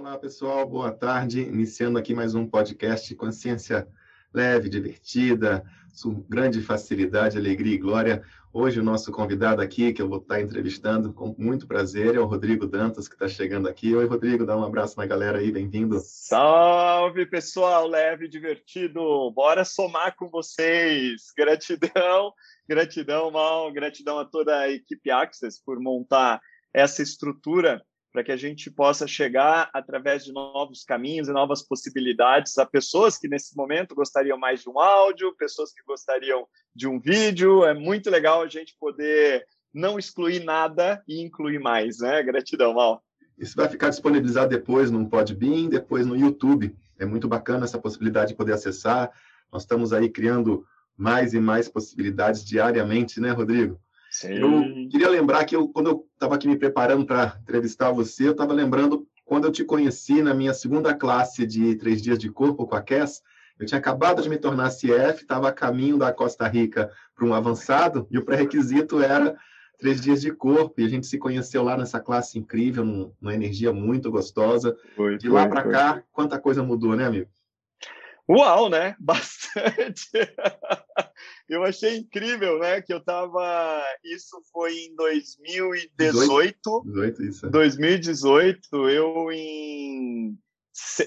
Olá, pessoal, boa tarde. Iniciando aqui mais um podcast Consciência Leve, Divertida, com grande facilidade, alegria e glória. Hoje o nosso convidado aqui, que eu vou estar entrevistando com muito prazer, é o Rodrigo Dantas, que está chegando aqui. Oi, Rodrigo, dá um abraço na galera aí, bem-vindo. Salve, pessoal, leve divertido. Bora somar com vocês. Gratidão, gratidão, Mal, gratidão a toda a equipe Access por montar essa estrutura para que a gente possa chegar através de novos caminhos e novas possibilidades a pessoas que nesse momento gostariam mais de um áudio, pessoas que gostariam de um vídeo. É muito legal a gente poder não excluir nada e incluir mais, né? Gratidão, Mal. Isso vai ficar disponibilizado depois no Podbean, depois no YouTube. É muito bacana essa possibilidade de poder acessar. Nós estamos aí criando mais e mais possibilidades diariamente, né, Rodrigo? Sim. Eu queria lembrar que eu, quando eu estava aqui me preparando para entrevistar você, eu estava lembrando quando eu te conheci na minha segunda classe de três dias de corpo com a Cass, eu tinha acabado de me tornar CF, estava a caminho da Costa Rica para um avançado, e o pré-requisito era três dias de corpo, e a gente se conheceu lá nessa classe incrível, numa energia muito gostosa. Foi, de lá para cá, quanta coisa mudou, né, amigo? Uau, né? Bastante. Eu achei incrível, né? Que eu tava. Isso foi em 2018. 18, isso. 2018, eu em.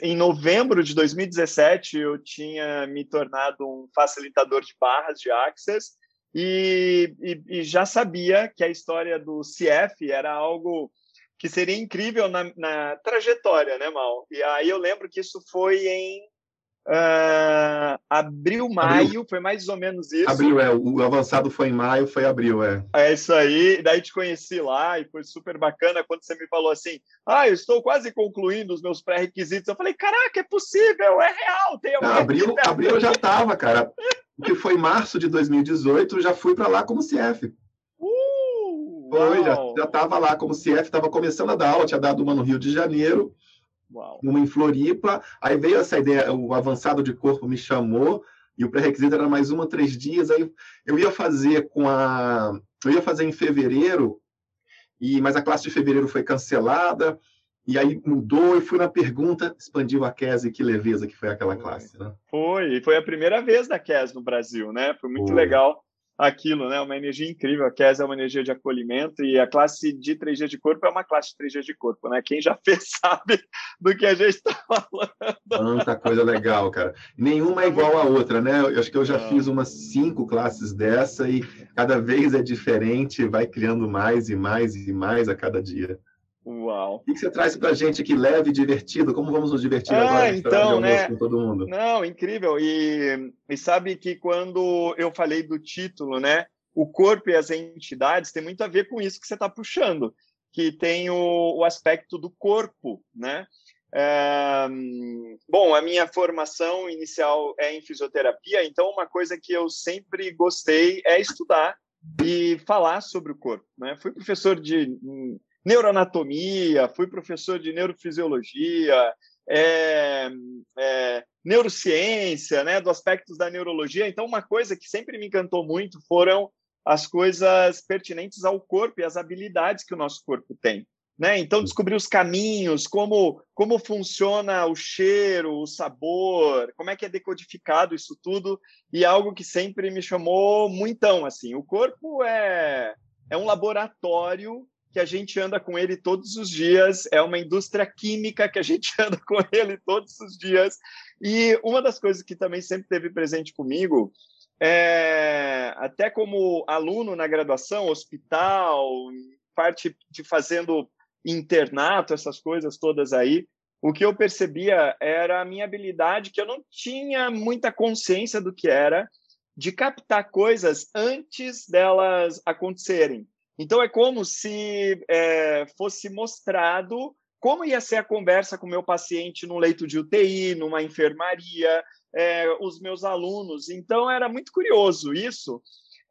Em novembro de 2017, eu tinha me tornado um facilitador de barras de Access e, e, e já sabia que a história do CF era algo que seria incrível na, na trajetória, né, Mal? E aí eu lembro que isso foi em Uh, abril, maio, abril. foi mais ou menos isso. Abril, é. O avançado foi em maio, foi abril, é. É isso aí. Daí te conheci lá e foi super bacana quando você me falou assim: ah, eu estou quase concluindo os meus pré-requisitos. Eu falei: caraca, é possível, é real. Tem Não, abril, abril eu já estava, cara. que foi março de 2018, já fui para lá como CF. Uh, foi, uau. já estava lá como CF, estava começando a dar aula, tinha dado uma no Rio de Janeiro. Uau. uma em Floripa. Aí veio essa ideia, o avançado de corpo me chamou e o pré-requisito era mais uma, três dias. Aí eu ia fazer com a. Eu ia fazer em fevereiro, e mas a classe de fevereiro foi cancelada. E aí mudou e fui na pergunta, expandiu a QES e que leveza que foi aquela classe, né? Foi, foi a primeira vez da QES no Brasil, né? Foi muito foi. legal aquilo, né? Uma energia incrível. A KES é uma energia de acolhimento e a classe de 3G de corpo é uma classe de 3G de corpo, né? Quem já fez sabe do que a gente está falando. Tanta coisa legal, cara. Nenhuma é igual à outra, né? Eu acho que eu já Não. fiz umas cinco classes dessa e cada vez é diferente, vai criando mais e mais e mais a cada dia. Uau. O que você traz para a gente aqui leve e divertido? Como vamos nos divertir ah, agora então, né? com todo mundo? Não, incrível. E, e sabe que quando eu falei do título, né? O corpo e as entidades tem muito a ver com isso que você está puxando, que tem o, o aspecto do corpo, né? É, bom, a minha formação inicial é em fisioterapia, então uma coisa que eu sempre gostei é estudar e falar sobre o corpo. Né? Fui professor de neuroanatomia, fui professor de neurofisiologia, é, é, neurociência, né, do aspectos da neurologia. Então, uma coisa que sempre me encantou muito foram as coisas pertinentes ao corpo e as habilidades que o nosso corpo tem. Né? Então, descobrir os caminhos, como, como funciona o cheiro, o sabor, como é que é decodificado isso tudo, e algo que sempre me chamou muitão, assim. O corpo é, é um laboratório que a gente anda com ele todos os dias, é uma indústria química que a gente anda com ele todos os dias. E uma das coisas que também sempre teve presente comigo, é, até como aluno na graduação, hospital, parte de fazendo internato, essas coisas todas aí, o que eu percebia era a minha habilidade, que eu não tinha muita consciência do que era, de captar coisas antes delas acontecerem. Então é como se é, fosse mostrado como ia ser a conversa com o meu paciente no leito de UTI, numa enfermaria, é, os meus alunos. Então era muito curioso isso.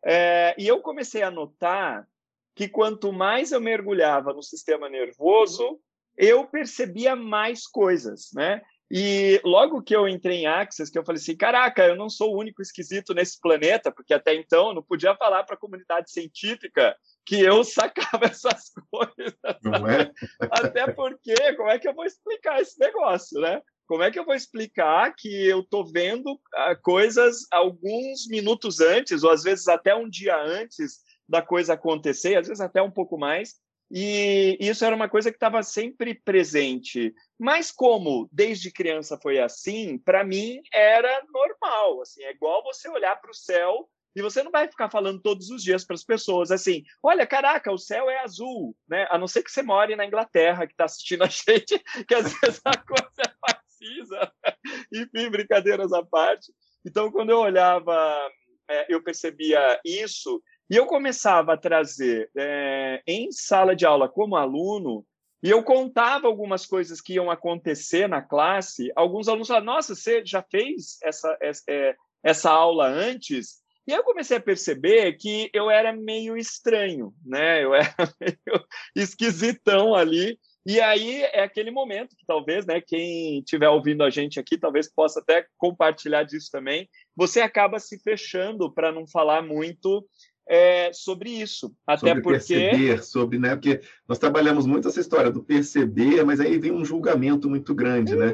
É, e eu comecei a notar que quanto mais eu mergulhava no sistema nervoso, eu percebia mais coisas, né? E logo que eu entrei em Access, que eu falei assim, caraca, eu não sou o único esquisito nesse planeta, porque até então eu não podia falar para a comunidade científica que eu sacava essas coisas. Não é? Até porque, como é que eu vou explicar esse negócio, né? Como é que eu vou explicar que eu estou vendo ah, coisas alguns minutos antes, ou às vezes até um dia antes da coisa acontecer, às vezes até um pouco mais, e isso era uma coisa que estava sempre presente. Mas como desde criança foi assim, para mim era normal. Assim, é igual você olhar para o céu e você não vai ficar falando todos os dias para as pessoas assim: olha, caraca, o céu é azul, né? A não ser que você more na Inglaterra, que está assistindo a gente, que às vezes a coisa é precisa. Enfim, brincadeiras à parte. Então, quando eu olhava, é, eu percebia isso e eu começava a trazer é, em sala de aula como aluno e eu contava algumas coisas que iam acontecer na classe. Alguns alunos falavam: Nossa, você já fez essa, essa, é, essa aula antes? E aí eu comecei a perceber que eu era meio estranho, né? Eu era meio esquisitão ali. E aí é aquele momento que talvez, né, quem estiver ouvindo a gente aqui, talvez possa até compartilhar disso também. Você acaba se fechando para não falar muito é, sobre isso. Até sobre porque. Perceber, sobre, né? Porque nós trabalhamos muito essa história do perceber, mas aí vem um julgamento muito grande, né?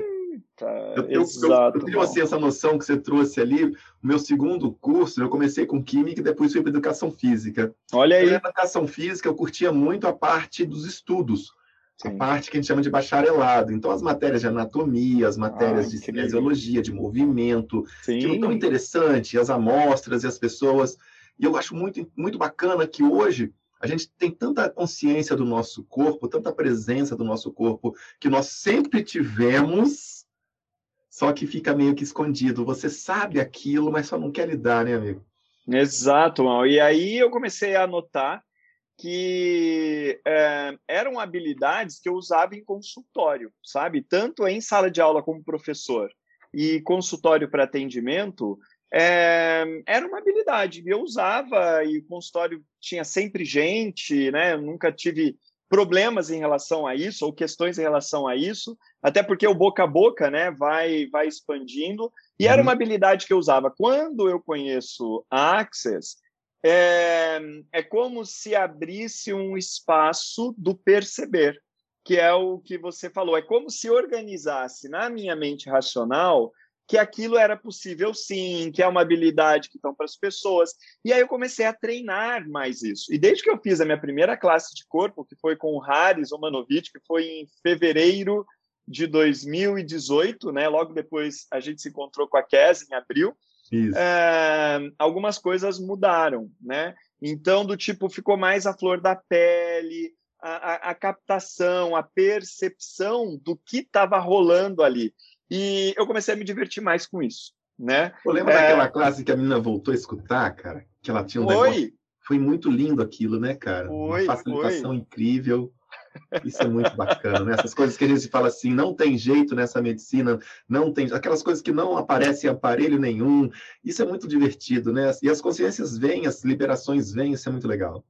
Eu, eu, Exato, eu, eu tenho assim, essa noção que você trouxe ali. O meu segundo curso, eu comecei com Química e depois fui para Educação Física. Olha aí. Na Educação Física, eu curtia muito a parte dos estudos. Sim. A parte que a gente chama de bacharelado. Então, as matérias de anatomia, as matérias ah, de fisiologia, de movimento, Sim. que é tão interessante, as amostras e as pessoas. E eu acho muito, muito bacana que hoje a gente tem tanta consciência do nosso corpo, tanta presença do nosso corpo, que nós sempre tivemos só que fica meio que escondido. Você sabe aquilo, mas só não quer lidar, né, amigo? Exato, Mal. E aí eu comecei a notar que é, eram habilidades que eu usava em consultório, sabe? Tanto em sala de aula como professor e consultório para atendimento, é, era uma habilidade. Eu usava e o consultório tinha sempre gente, né? Eu nunca tive problemas em relação a isso ou questões em relação a isso, até porque o boca a boca, né, vai vai expandindo e uhum. era uma habilidade que eu usava. Quando eu conheço a Access, é, é como se abrisse um espaço do perceber, que é o que você falou. É como se organizasse na minha mente racional que aquilo era possível sim, que é uma habilidade que estão para as pessoas. E aí eu comecei a treinar mais isso. E desde que eu fiz a minha primeira classe de corpo, que foi com o Haris Omanovic, que foi em fevereiro de 2018, né? Logo depois a gente se encontrou com a Kes em abril. É, algumas coisas mudaram, né? Então, do tipo, ficou mais a flor da pele, a, a, a captação, a percepção do que estava rolando ali. E eu comecei a me divertir mais com isso, né? Eu lembro é... daquela classe que a menina voltou a escutar, cara? Que ela tinha um foi. negócio... Foi muito lindo aquilo, né, cara? Foi, Uma facilitação foi. incrível. Isso é muito bacana, né? Essas coisas que a gente fala assim, não tem jeito nessa medicina, não tem aquelas coisas que não aparecem em aparelho nenhum. Isso é muito divertido, né? E as consciências vêm, as liberações vêm, isso é muito legal.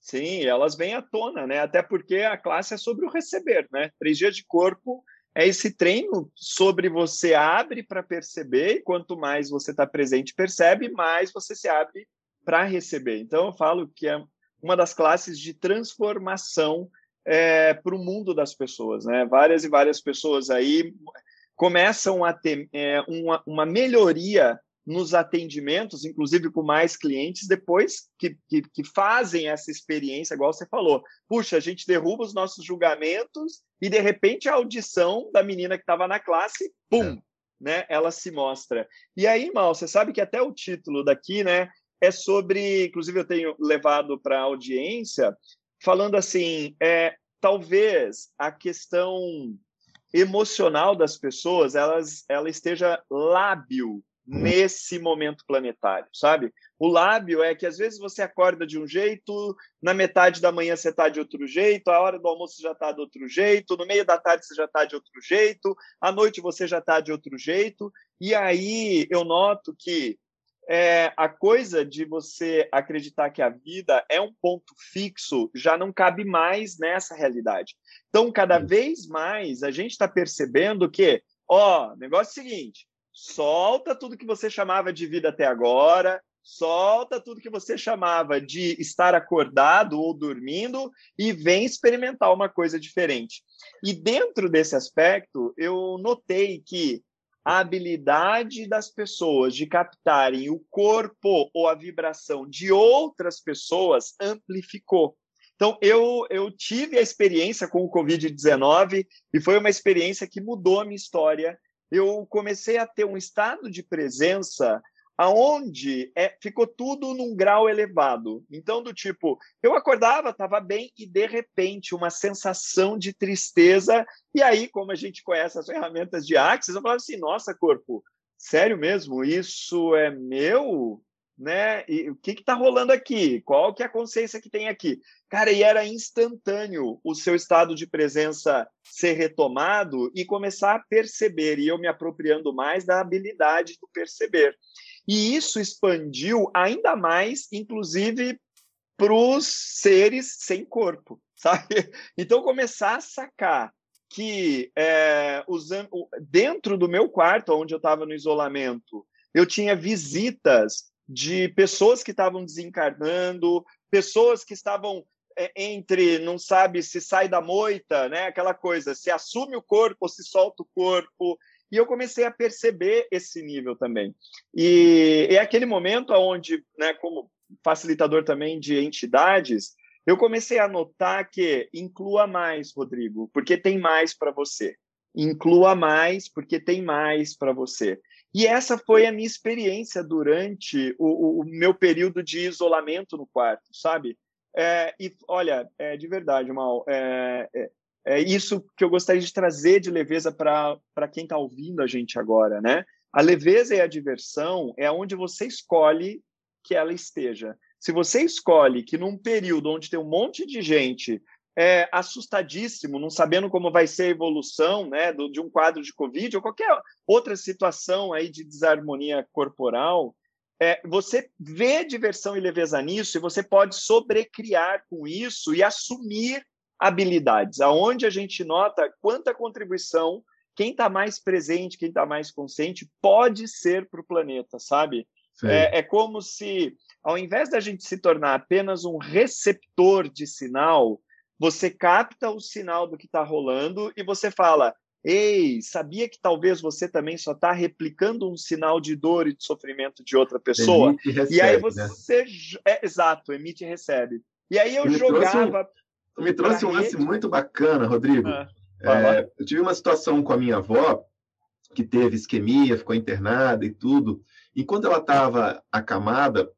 Sim, elas vêm à tona, né? Até porque a classe é sobre o receber, né? Três dias de corpo é esse treino sobre você abre para perceber, e quanto mais você está presente percebe, mais você se abre para receber. Então, eu falo que é uma das classes de transformação é, para o mundo das pessoas. Né? Várias e várias pessoas aí começam a ter é, uma, uma melhoria nos atendimentos, inclusive com mais clientes, depois que, que, que, fazem essa experiência, igual você falou. Puxa, a gente derruba os nossos julgamentos e, de repente, a audição da menina que estava na classe, pum, é. né, ela se mostra. E aí, Mal, você sabe que até o título daqui, né, é sobre, inclusive eu tenho levado para a audiência, falando assim, é, talvez a questão emocional das pessoas, elas, ela esteja lábil nesse momento planetário, sabe? O lábio é que às vezes você acorda de um jeito, na metade da manhã você está de outro jeito, a hora do almoço já está de outro jeito, no meio da tarde você já está de outro jeito, à noite você já está de outro jeito. E aí eu noto que é, a coisa de você acreditar que a vida é um ponto fixo já não cabe mais nessa realidade. Então, cada vez mais a gente está percebendo que, ó, negócio é o seguinte, solta tudo que você chamava de vida até agora, solta tudo que você chamava de estar acordado ou dormindo e vem experimentar uma coisa diferente. E dentro desse aspecto, eu notei que a habilidade das pessoas de captarem o corpo ou a vibração de outras pessoas amplificou. Então, eu, eu tive a experiência com o Covid-19 e foi uma experiência que mudou a minha história. Eu comecei a ter um estado de presença aonde é, ficou tudo num grau elevado. Então, do tipo, eu acordava, estava bem, e de repente uma sensação de tristeza. E aí, como a gente conhece as ferramentas de Axis, eu falava assim: nossa, corpo, sério mesmo? Isso é meu? Né? E o que está rolando aqui? Qual que é a consciência que tem aqui? Cara, e era instantâneo o seu estado de presença ser retomado e começar a perceber, e eu me apropriando mais da habilidade do perceber. E isso expandiu ainda mais, inclusive, para os seres sem corpo, sabe? Então, começar a sacar que é, usando, dentro do meu quarto, onde eu estava no isolamento, eu tinha visitas de pessoas que estavam desencarnando, pessoas que estavam é, entre, não sabe se sai da moita, né? Aquela coisa, se assume o corpo ou se solta o corpo. E eu comecei a perceber esse nível também. E é aquele momento onde, né, como facilitador também de entidades, eu comecei a notar que inclua mais, Rodrigo, porque tem mais para você. Inclua mais, porque tem mais para você. E essa foi a minha experiência durante o, o meu período de isolamento no quarto, sabe? É, e olha, é, de verdade, Mal, é, é, é, isso que eu gostaria de trazer de leveza para quem está ouvindo a gente agora, né? A leveza e a diversão é onde você escolhe que ela esteja. Se você escolhe que num período onde tem um monte de gente é, assustadíssimo, não sabendo como vai ser a evolução né, do, de um quadro de Covid ou qualquer outra situação aí de desarmonia corporal, é, você vê diversão e leveza nisso e você pode sobrecriar com isso e assumir habilidades, aonde a gente nota quanta contribuição quem está mais presente, quem está mais consciente, pode ser para o planeta, sabe? É, é, como se, ao invés da gente se tornar apenas um receptor de sinal, você capta o sinal do que está rolando e você fala: Ei, sabia que talvez você também só está replicando um sinal de dor e de sofrimento de outra pessoa? Emite e, recebe, e aí né? você. Né? É, exato, emite e recebe. E aí eu me jogava. Um, me trouxe um lance muito bacana, Rodrigo. Ah, é, eu tive uma situação com a minha avó, que teve isquemia, ficou internada e tudo. E quando ela estava acamada,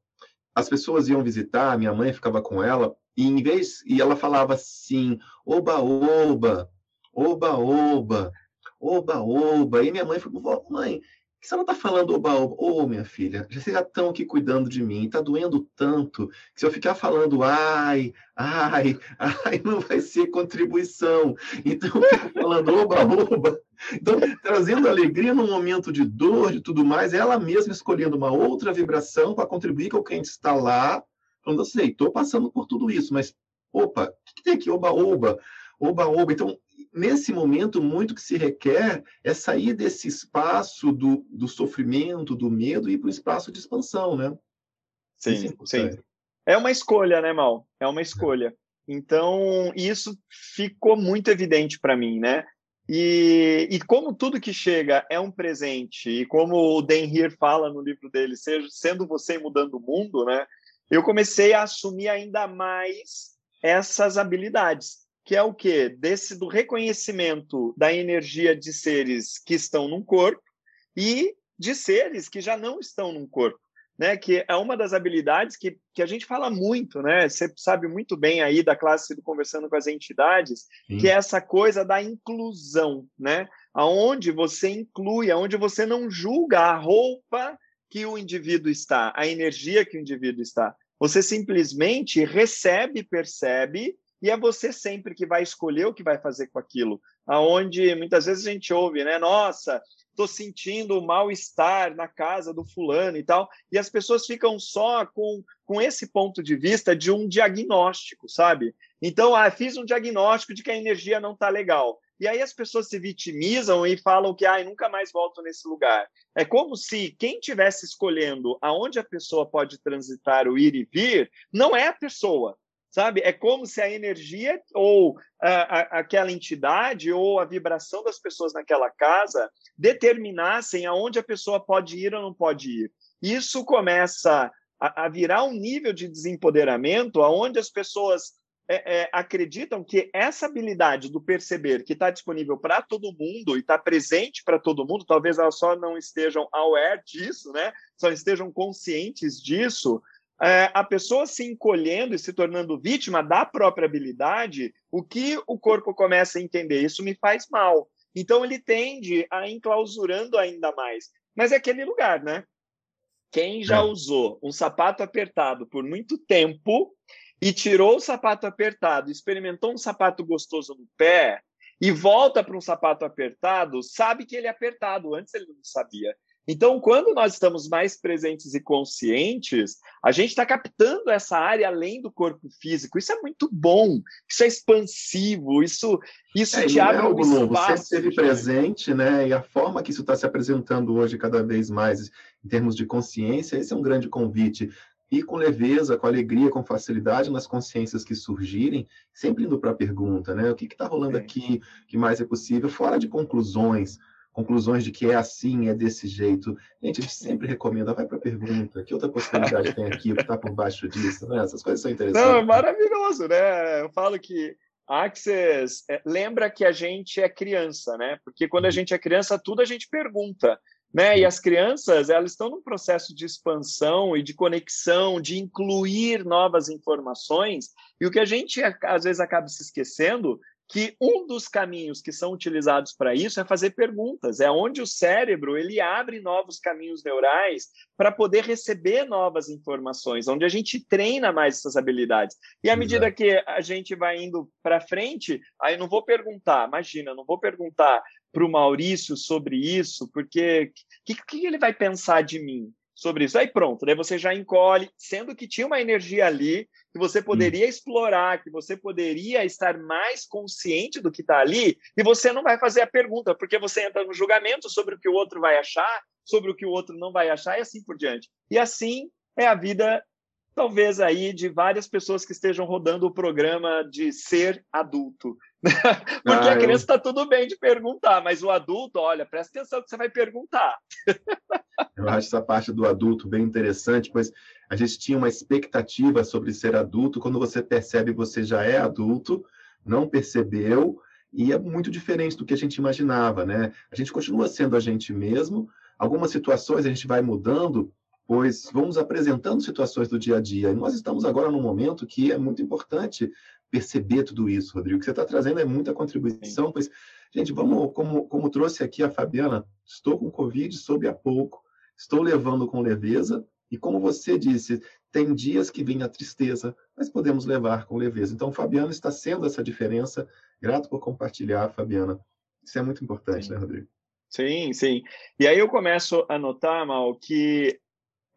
as pessoas iam visitar, minha mãe ficava com ela, e em vez e ela falava assim, oba oba, oba oba, oba oba. E minha mãe falou, mãe, que você não está falando oba oba? Ô, oh, minha filha, vocês já estão aqui cuidando de mim, está doendo tanto, que se eu ficar falando ai, ai, ai, não vai ser contribuição. Então eu fico falando oba oba. Então, trazendo alegria no momento de dor, de tudo mais, ela mesma escolhendo uma outra vibração para contribuir com quem está lá Falando assim, estou passando por tudo isso, mas, opa, o que, que tem aqui? Oba, oba, oba, oba. Então, nesse momento, muito que se requer é sair desse espaço do, do sofrimento, do medo e ir para o espaço de expansão, né? Sim, é sim. É uma escolha, né, Mal? É uma escolha. Então, isso ficou muito evidente para mim, né? E, e, como tudo que chega é um presente, e como o Dan Heer fala no livro dele, seja, sendo você mudando o mundo, né? Eu comecei a assumir ainda mais essas habilidades, que é o quê? Desse do reconhecimento da energia de seres que estão num corpo e de seres que já não estão num corpo, né? Que é uma das habilidades que, que a gente fala muito, né? Você sabe muito bem aí da classe do conversando com as entidades, Sim. que é essa coisa da inclusão, né? Aonde você inclui, aonde você não julga a roupa que o indivíduo está, a energia que o indivíduo está. Você simplesmente recebe, percebe, e é você sempre que vai escolher o que vai fazer com aquilo. Aonde muitas vezes a gente ouve, né? Nossa, estou sentindo mal-estar na casa do fulano e tal. E as pessoas ficam só com, com esse ponto de vista de um diagnóstico, sabe? Então, ah, fiz um diagnóstico de que a energia não está legal. E aí as pessoas se vitimizam e falam que ah, nunca mais volto nesse lugar. É como se quem tivesse escolhendo aonde a pessoa pode transitar o ir e vir, não é a pessoa, sabe? É como se a energia ou a, a, aquela entidade ou a vibração das pessoas naquela casa determinassem aonde a pessoa pode ir ou não pode ir. Isso começa a, a virar um nível de desempoderamento aonde as pessoas é, é, acreditam que essa habilidade do perceber que está disponível para todo mundo e está presente para todo mundo, talvez elas só não estejam aware disso, né? Só estejam conscientes disso. É, a pessoa se encolhendo e se tornando vítima da própria habilidade, o que o corpo começa a entender? Isso me faz mal. Então ele tende a enclausurando ainda mais. Mas é aquele lugar, né? Quem já é. usou um sapato apertado por muito tempo e tirou o sapato apertado, experimentou um sapato gostoso no pé e volta para um sapato apertado, sabe que ele é apertado, antes ele não sabia. Então, quando nós estamos mais presentes e conscientes, a gente está captando essa área além do corpo físico. Isso é muito bom, isso é expansivo, isso, isso é, te abre é um espaço. Você esteve presente, né? E a forma que isso está se apresentando hoje cada vez mais, em termos de consciência, esse é um grande convite e com leveza, com alegria, com facilidade nas consciências que surgirem, sempre indo para a pergunta, né? O que está rolando aqui, que mais é possível, fora de conclusões, conclusões de que é assim, é desse jeito. Gente, a gente sempre recomenda, vai para a pergunta, que outra possibilidade tem aqui, o que está por baixo disso, né? Essas coisas são interessantes. Não, é maravilhoso, né? Eu falo que Access é, lembra que a gente é criança, né? Porque quando a uhum. gente é criança, tudo a gente pergunta. Né? E as crianças, elas estão num processo de expansão e de conexão, de incluir novas informações, e o que a gente às vezes acaba se esquecendo que um dos caminhos que são utilizados para isso é fazer perguntas, é onde o cérebro ele abre novos caminhos neurais para poder receber novas informações, onde a gente treina mais essas habilidades. E à medida que a gente vai indo para frente, aí não vou perguntar, imagina, não vou perguntar para o Maurício sobre isso, porque o que, que, ele vai pensar de mim sobre isso? Aí pronto, daí você já encolhe, sendo que tinha uma energia ali que você poderia hum. explorar, que você poderia estar mais consciente do que está ali, e você não vai fazer a pergunta, porque você entra no julgamento sobre o que o outro vai achar, sobre o que o outro não vai achar, e assim por diante. E assim é a vida talvez aí de várias pessoas que estejam rodando o programa de ser adulto. Porque ah, a criança está eu... tudo bem de perguntar, mas o adulto, olha, presta atenção que você vai perguntar. eu acho essa parte do adulto bem interessante, pois a gente tinha uma expectativa sobre ser adulto, quando você percebe que você já é adulto, não percebeu, e é muito diferente do que a gente imaginava, né? A gente continua sendo a gente mesmo, algumas situações a gente vai mudando, pois vamos apresentando situações do dia a dia. E nós estamos agora num momento que é muito importante perceber tudo isso, Rodrigo. O que você está trazendo é muita contribuição, pois, gente, vamos, como, como trouxe aqui a Fabiana, estou com Covid, soube há pouco, estou levando com leveza, e como você disse, tem dias que vem a tristeza, mas podemos levar com leveza. Então, Fabiana está sendo essa diferença. Grato por compartilhar, Fabiana. Isso é muito importante, sim. né, Rodrigo? Sim, sim. E aí eu começo a notar, Mal, que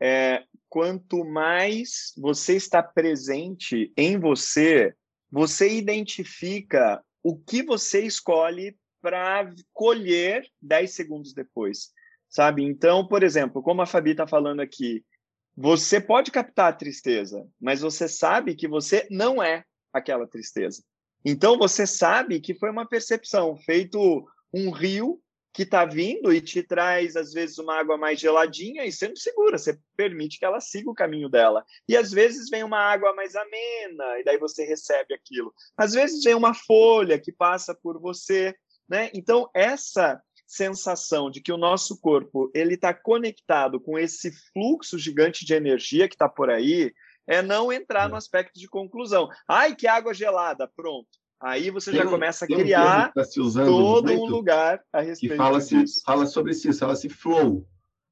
é, quanto mais você está presente em você, você identifica o que você escolhe para colher 10 segundos depois, sabe? Então, por exemplo, como a Fabi está falando aqui, você pode captar a tristeza, mas você sabe que você não é aquela tristeza. Então, você sabe que foi uma percepção, feito um rio que está vindo e te traz, às vezes, uma água mais geladinha e sendo segura, você permite que ela siga o caminho dela. E às vezes vem uma água mais amena, e daí você recebe aquilo. Às vezes vem uma folha que passa por você, né? Então, essa sensação de que o nosso corpo ele está conectado com esse fluxo gigante de energia que está por aí, é não entrar no aspecto de conclusão. Ai, que água gelada, pronto Aí você tem já começa a criar um tá todo um lugar a respeito que fala disso. fala sobre isso, fala-se flow,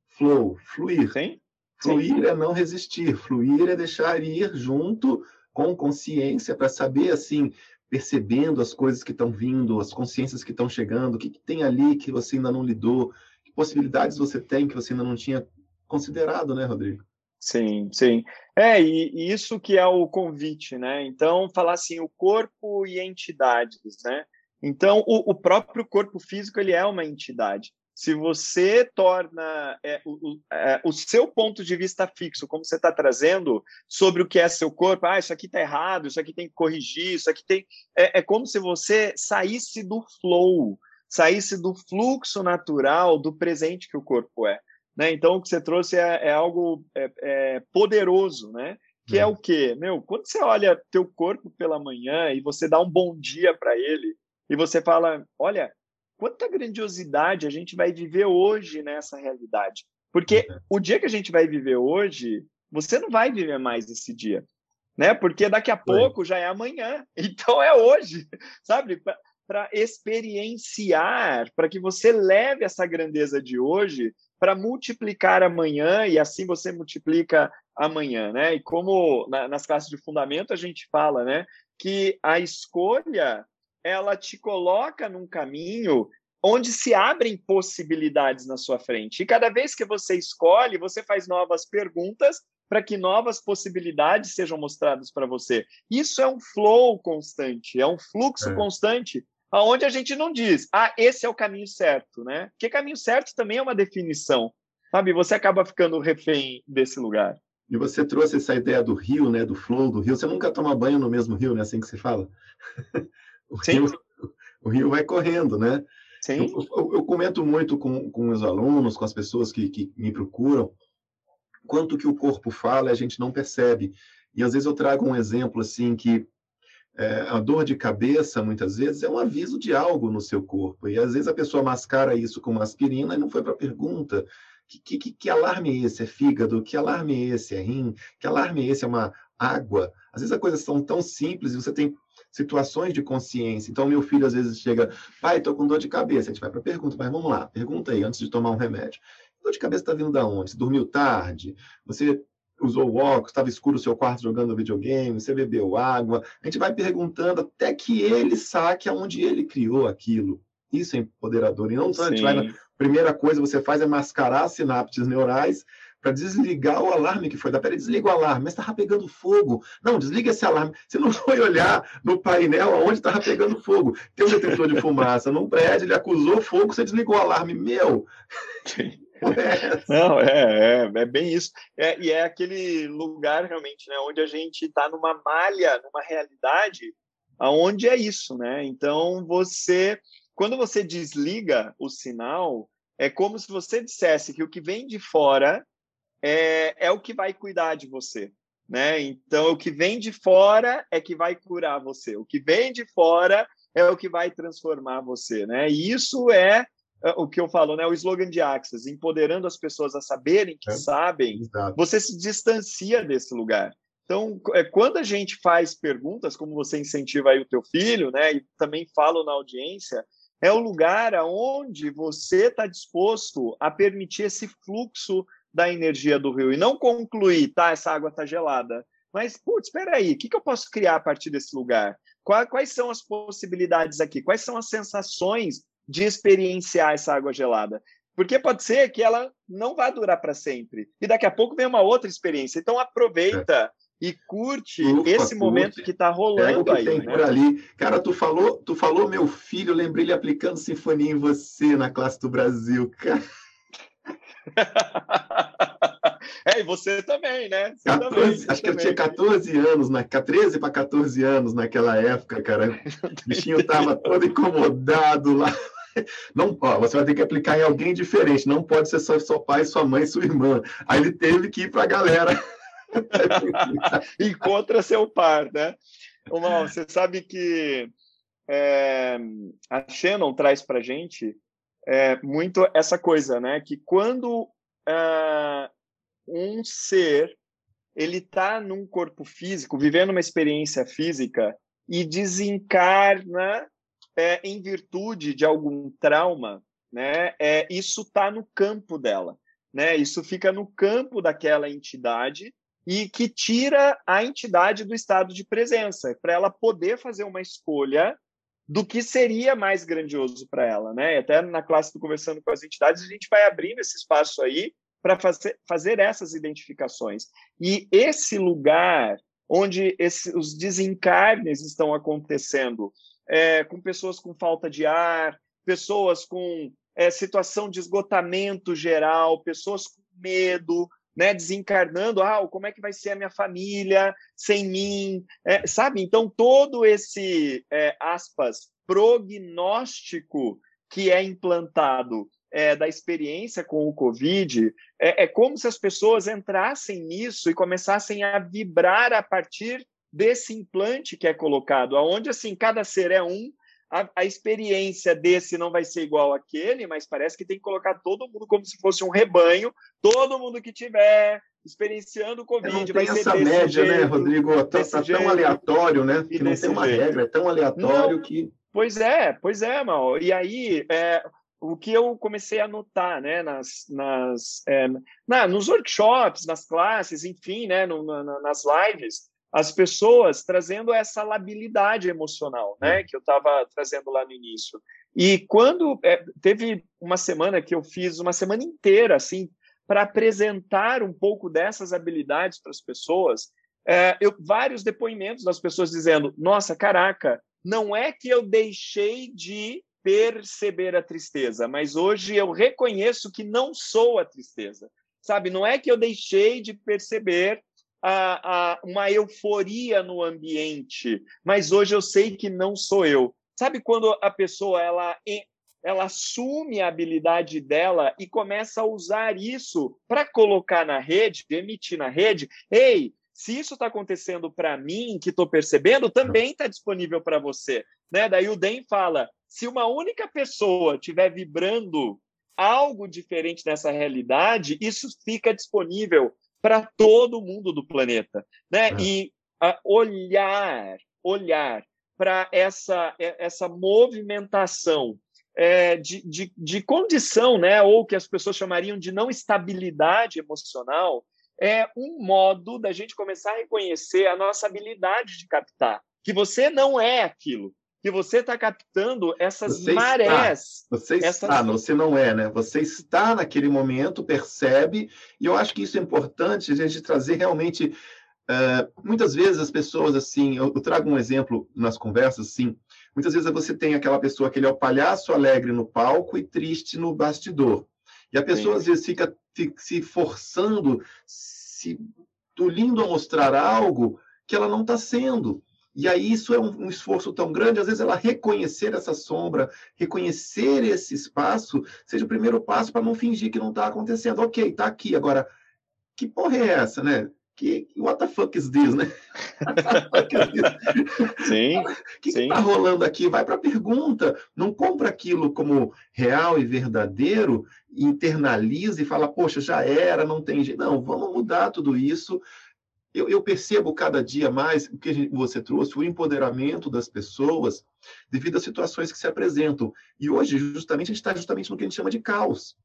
flow, fluir. Sim? Fluir Sim. é não resistir, fluir é deixar ir junto com consciência para saber assim, percebendo as coisas que estão vindo, as consciências que estão chegando, o que, que tem ali que você ainda não lidou, que possibilidades você tem que você ainda não tinha considerado, né, Rodrigo? Sim, sim. É, e, isso que é o convite, né? Então, falar assim, o corpo e entidades, né? Então, o, o próprio corpo físico ele é uma entidade. Se você torna é, o, é, o, seu ponto de vista fixo, como você está trazendo, sobre o que é seu corpo, ah, isso aqui está errado, isso aqui tem que corrigir, isso aqui tem. É, é como se você saísse do flow, saísse do fluxo natural do presente que o corpo é. Né? Então, o que você trouxe é, é algo é, é poderoso, né? Que é. é o quê? Meu, quando você olha teu corpo pela manhã e você dá um bom dia para ele, e você fala, olha, quanta grandiosidade a gente vai viver hoje nessa realidade. Porque uhum. o dia que a gente vai viver hoje, você não vai viver mais esse dia, né? Porque daqui a pouco já é amanhã. Então é hoje, sabe? Para experienciar, para que você leve essa grandeza de hoje para multiplicar amanhã e assim você multiplica amanhã, né? E como na, nas classes de fundamento a gente fala, né, que a escolha ela te coloca num caminho onde se abrem possibilidades na sua frente. E cada vez que você escolhe, você faz novas perguntas para que novas possibilidades sejam mostradas para você. Isso é um flow constante, é um fluxo é. constante aonde a gente não diz, ah, esse é o caminho certo, né? Porque caminho certo também é uma definição, sabe? Você acaba ficando refém desse lugar. E você trouxe essa ideia do rio, né? Do flow do rio. Você nunca toma banho no mesmo rio, né? Assim que se fala. o, Sim. Rio, o rio vai correndo, né? Sim. Eu, eu, eu, comento muito com, com os alunos, com as pessoas que, que me procuram, quanto que o corpo fala e a gente não percebe. E às vezes eu trago um exemplo assim que é, a dor de cabeça, muitas vezes, é um aviso de algo no seu corpo. E às vezes a pessoa mascara isso com uma aspirina e não foi para a pergunta. Que, que, que, alarme é esse? É fígado? Que alarme é esse? É rim? Que alarme é esse? É uma água? Às vezes as coisas são tão simples e você tem situações de consciência. Então, meu filho às vezes chega, pai, estou com dor de cabeça. A gente vai para a pergunta, mas vamos lá, pergunta aí, antes de tomar um remédio. Dor de cabeça está vindo da onde? Você dormiu tarde? Você usou óculos, estava escuro o seu quarto jogando videogame, você bebeu água. A gente vai perguntando até que ele saque aonde ele criou aquilo. Isso é empoderador. E não só a gente vai na primeira coisa que você faz é mascarar as sinapses neurais para desligar o alarme que foi. Da pera, desliga o alarme, mas estava pegando fogo. Não, desliga esse alarme. Você não foi olhar no painel aonde estava pegando fogo. Tem um detector de fumaça num prédio, ele acusou fogo, você desligou o alarme. Meu! Não, é, é, é, bem isso. É, e é aquele lugar realmente, né, onde a gente está numa malha, numa realidade, aonde é isso, né? Então você, quando você desliga o sinal, é como se você dissesse que o que vem de fora é, é o que vai cuidar de você. Né? Então, o que vem de fora é que vai curar você. O que vem de fora é o que vai transformar você, né? E isso é é, o que eu falo, né? O slogan de Axis, empoderando as pessoas a saberem que é, sabem, você se distancia desse lugar. Então, é, quando a gente faz perguntas, como você incentiva aí o teu filho, né? E também falo na audiência, é o lugar aonde você está disposto a permitir esse fluxo da energia do rio e não concluir, tá? Essa água está gelada. Mas, putz, espera aí, o que, que eu posso criar a partir desse lugar? Quais são as possibilidades aqui? Quais são as sensações de experienciar essa água gelada. Porque pode ser que ela não vá durar para sempre. E daqui a pouco vem uma outra experiência. Então aproveita é. e curte esse curte. momento que está rolando que aí. Tem né? por ali. Cara, tu falou, tu falou meu filho, eu lembrei ele aplicando sinfonia em você na classe do Brasil. Cara. É, e você também, né? Você 14, também, acho também. que eu tinha 14 anos, na, 13 para 14 anos naquela época, cara. O bichinho estava todo incomodado lá. Não, ó, você vai ter que aplicar em alguém diferente, não pode ser só seu pai, sua mãe, sua irmã. Aí ele teve que ir para a galera. Encontra seu par, né? Mal, você sabe que é, a Shannon traz para gente é, muito essa coisa, né? Que quando uh, um ser ele está num corpo físico, vivendo uma experiência física e desencarna é, em virtude de algum trauma, né? É, isso está no campo dela, né? Isso fica no campo daquela entidade e que tira a entidade do estado de presença para ela poder fazer uma escolha do que seria mais grandioso para ela, né? Até na classe do conversando com as entidades a gente vai abrindo esse espaço aí para fazer, fazer essas identificações. E esse lugar onde esse, os desencarnes estão acontecendo é, com pessoas com falta de ar, pessoas com é, situação de esgotamento geral, pessoas com medo, né, desencarnando, ah, como é que vai ser a minha família sem mim, é, sabe? Então todo esse é, aspas prognóstico que é implantado é, da experiência com o Covid, é, é, como se as pessoas entrassem nisso e começassem a vibrar a partir desse implante que é colocado, aonde assim cada ser é um, a, a, experiência desse não vai ser igual àquele, mas parece que tem que colocar todo mundo como se fosse um rebanho, todo mundo que tiver experienciando o Covid. Não tem essa média, né, jeito, né, Rodrigo? Tá, tá tão aleatório, né? Que não tem uma jeito. regra, é tão aleatório não, que. Pois é, pois é, Mal. E aí, é, o que eu comecei a notar, né, nas, nas é, na, nos workshops, nas classes, enfim, né, no, na, nas lives, as pessoas trazendo essa labilidade emocional, né, que eu estava trazendo lá no início. E quando é, teve uma semana que eu fiz uma semana inteira, assim, para apresentar um pouco dessas habilidades para as pessoas, é, eu, vários depoimentos das pessoas dizendo: Nossa, caraca, não é que eu deixei de perceber a tristeza, mas hoje eu reconheço que não sou a tristeza. Sabe, não é que eu deixei de perceber a, a, uma euforia no ambiente, mas hoje eu sei que não sou eu. Sabe quando a pessoa ela ela assume a habilidade dela e começa a usar isso para colocar na rede, emitir na rede. Ei, se isso está acontecendo para mim, que estou percebendo, também está disponível para você. Né? Daí o Den fala: se uma única pessoa estiver vibrando algo diferente nessa realidade, isso fica disponível para todo mundo do planeta, né? É. E olhar, olhar para essa essa movimentação é, de, de, de condição, né? Ou que as pessoas chamariam de não estabilidade emocional, é um modo da gente começar a reconhecer a nossa habilidade de captar que você não é aquilo, que você está captando essas você marés. Está. Você essas... está, você não é, né? Você está naquele momento, percebe, e eu acho que isso é importante a gente trazer realmente. Uh, muitas vezes as pessoas, assim, eu, eu, trago um exemplo nas conversas, assim, muitas vezes você tem aquela pessoa que ele é o palhaço alegre no palco e triste no bastidor. E a pessoa, Sim. às vezes, fica, fica se forçando, se lindo a mostrar algo que ela não está sendo. E aí isso é um, um, esforço tão grande, às vezes ela reconhecer essa sombra, reconhecer esse espaço, seja o primeiro passo para não fingir que não está acontecendo. Ok, está aqui. Agora, que porra é essa, né? Que, what the fuck is this, né? sim. O que está rolando aqui? Vai para a pergunta. Não compra aquilo como real e verdadeiro, internaliza e fala, poxa, já era, não tem jeito. Não, vamos mudar tudo isso eu, eu, percebo cada dia mais o que você trouxe, o empoderamento das pessoas devido às situações que se apresentam. E hoje, justamente, a gente está justamente no que a gente chama de caos.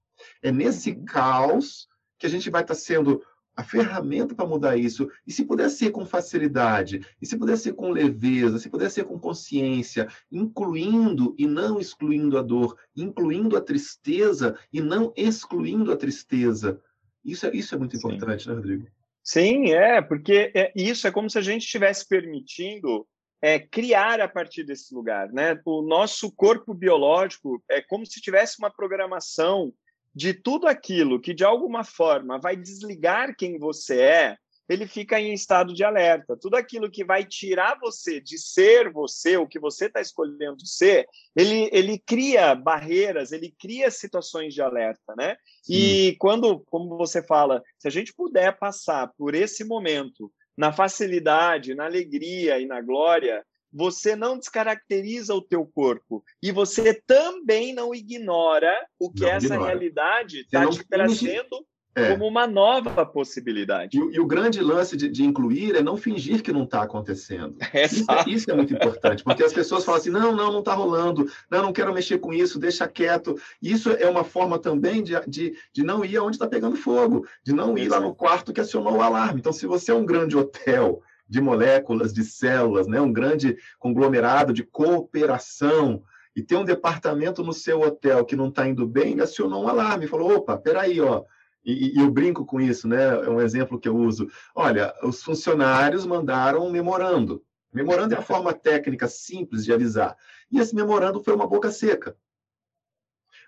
É nesse uhum. caos que a gente vai estar tá sendo a ferramenta para mudar isso. E se puder ser com facilidade, e se puder ser com leveza, se puder ser com consciência, incluindo e não excluindo a dor, incluindo a tristeza e não excluindo a tristeza. Isso é, isso é muito importante, Sim. né, Rodrigo? Sim, é, porque é, isso é como se a gente estivesse permitindo é, criar a partir desse lugar, né? O nosso corpo biológico é como se tivesse uma programação de tudo aquilo que de alguma forma vai desligar quem você é ele fica em estado de alerta. Tudo aquilo que vai tirar você de ser você, o que você está escolhendo ser, ele, ele cria barreiras, ele cria situações de alerta, né? Sim. E quando, como você fala, se a gente puder passar por esse momento na facilidade, na alegria e na glória, você não descaracteriza o teu corpo e você também não ignora o que não essa ignora. realidade está te trazendo é. como uma nova possibilidade. E, e o grande lance de, de, incluir é não fingir que não está acontecendo. Isso é, isso, é, muito importante, porque as pessoas falam assim: não, não, não está rolando, não, não quero mexer com isso, deixa quieto. Isso é uma forma também de, de, de não ir aonde está pegando fogo, de não ir lá no quarto que acionou o alarme. Então, se você é um grande hotel de moléculas, de células, né, um grande conglomerado de cooperação, e tem um departamento no seu hotel que não está indo bem, ele acionou um alarme, falou: opa, peraí, ó e, e, eu brinco com isso, né? É um exemplo que eu uso. Olha, os funcionários mandaram um memorando. Memorando é a forma técnica simples de avisar. E esse memorando foi uma boca seca.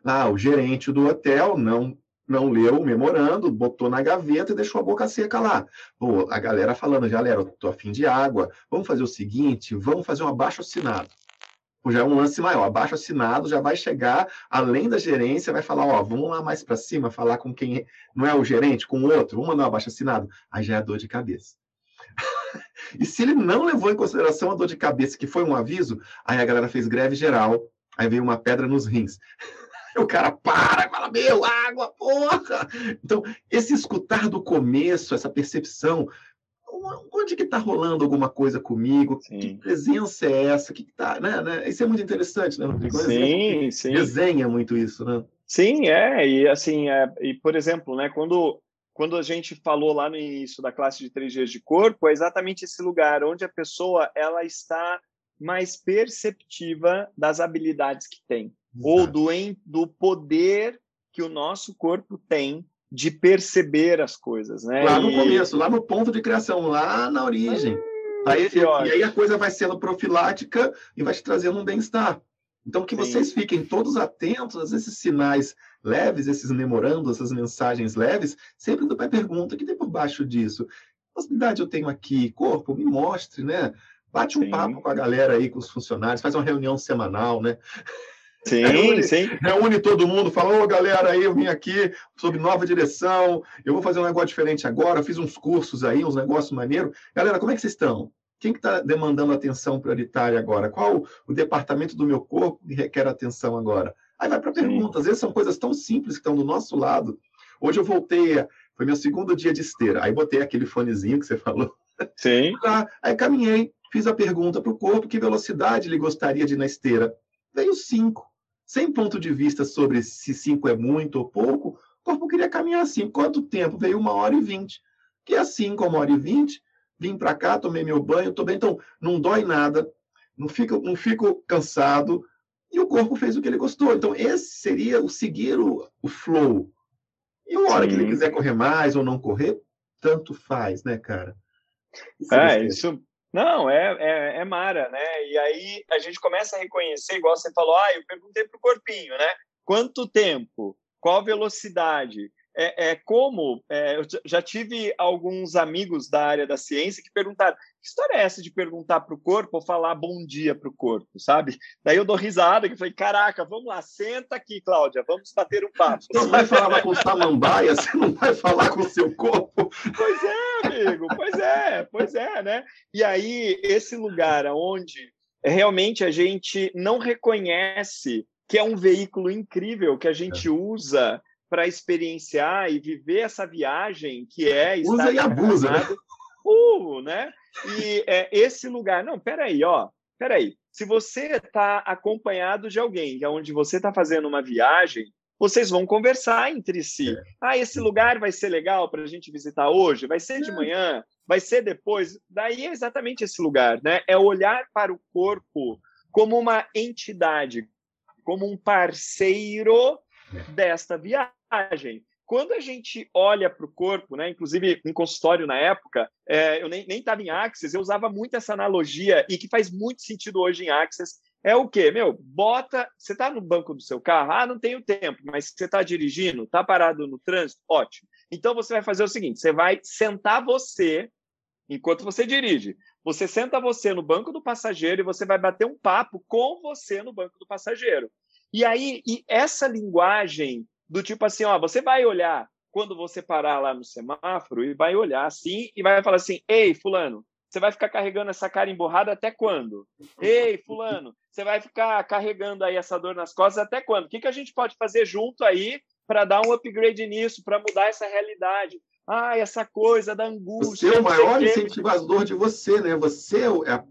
Ah, o gerente do hotel não não leu o memorando, botou na gaveta e deixou a boca seca lá. Pô, a galera falando, galera, eu tô afim de água, vamos fazer o seguinte, vamos fazer um abaixo assinado. Pô, já é um lance maior, abaixo assinado já vai chegar, além da gerência, vai falar, ó, vamos lá mais para cima, falar com quem não é o gerente, com o outro, vamos mandar um abaixo assinado. Aí já é dor de cabeça. e se ele não levou em consideração a dor de cabeça, que foi um aviso, aí a galera fez greve geral, aí veio uma pedra nos rins. o cara para e fala, meu, água, porra! Então, esse escutar do começo, essa percepção, onde que está rolando alguma coisa comigo? Sim. Que presença é essa? Que tá, né, né? Isso é muito interessante, né, Rodrigo? sim, sim. Desenha muito isso, né? Sim, é. E assim, é, e por exemplo, né, quando quando a gente falou lá no início da classe de três dias de corpo, é exatamente esse lugar onde a pessoa ela está mais perceptiva das habilidades que tem, Exato. ou do, do poder que o nosso corpo tem de perceber as coisas, né? Lá no e... começo, lá no ponto de criação, lá na origem. Ah, aí, e aí a coisa vai sendo profilática e vai te trazendo um bem-estar. Então, que Sim. vocês fiquem todos atentos a esses sinais leves, esses memorandos, essas mensagens leves, sempre para a pergunta que tem por baixo disso. Que possibilidade eu tenho aqui? Corpo, me mostre, né? Bate um sim. papo com a galera aí, com os funcionários, faz uma reunião semanal, né? Sim, reúne, sim. Reúne todo mundo, fala, ô galera, aí eu vim aqui sob nova direção, eu vou fazer um negócio diferente agora, fiz uns cursos aí, uns negócios maneiros. Galera, como é que vocês estão? Quem está que tá demandando atenção prioritária agora? Qual o departamento do meu corpo que requer atenção agora? Aí vai para perguntas. Às vezes são coisas tão simples que estão do nosso lado. Hoje eu voltei, foi meu segundo dia de esteira. Aí botei aquele fonezinho que você falou. Sim. aí caminhei, fiz a pergunta para o corpo: que velocidade ele gostaria de ir na esteira? Veio cinco. Sem ponto de vista sobre se cinco é muito ou pouco, o corpo queria caminhar assim. Quanto tempo? Veio uma hora e vinte. Que é assim, uma hora e vinte, vim para cá, tomei meu banho, estou bem. Então, não dói nada, não fico, não fico cansado, e o corpo fez o que ele gostou. Então, esse seria o seguir o, o flow. E a hora Sim. que ele quiser correr mais ou não correr, tanto faz, né, cara? Isso é, isso. Não, é, é, é Mara, né? E aí a gente começa a reconhecer, igual você falou, ah, eu perguntei para o corpinho, né? Quanto tempo? Qual velocidade? É, é como é, eu já tive alguns amigos da área da ciência que perguntaram: que história é essa de perguntar para o corpo ou falar bom dia para o corpo, sabe? Daí eu dou risada que falei: caraca, vamos lá, senta aqui, Cláudia, vamos bater um papo. Você não vai falar com samambaia, você não vai falar com o seu corpo. Pois é, amigo, pois é, pois é, né? E aí, esse lugar onde realmente a gente não reconhece que é um veículo incrível que a gente é. usa para experienciar e viver essa viagem que é estar usa e abusa né? uh, né? E é, esse lugar não peraí ó peraí. Se você está acompanhado de alguém é onde você está fazendo uma viagem vocês vão conversar entre si. É. ah esse lugar vai ser legal para a gente visitar hoje? Vai ser de é. manhã? Vai ser depois? Daí é exatamente esse lugar né? É olhar para o corpo como uma entidade como um parceiro desta viagem. Quando a gente olha para o corpo, né, inclusive em consultório na época, é, eu nem estava em Axis, eu usava muito essa analogia e que faz muito sentido hoje em Axis. É o quê? Meu, bota. Você está no banco do seu carro, ah, não tenho tempo, mas você está dirigindo, está parado no trânsito, ótimo. Então você vai fazer o seguinte: você vai sentar você enquanto você dirige. Você senta você no banco do passageiro e você vai bater um papo com você no banco do passageiro. E aí, e essa linguagem do tipo assim, ó, você vai olhar quando você parar lá no semáforo e vai olhar assim e vai falar assim: "Ei, fulano, você vai ficar carregando essa cara emborrada até quando? Ei, fulano, você vai ficar carregando aí essa dor nas costas até quando? O que, que a gente pode fazer junto aí para dar um upgrade nisso, para mudar essa realidade? Ah, essa coisa da angústia. Você é o maior incentivador de você, né? Você é a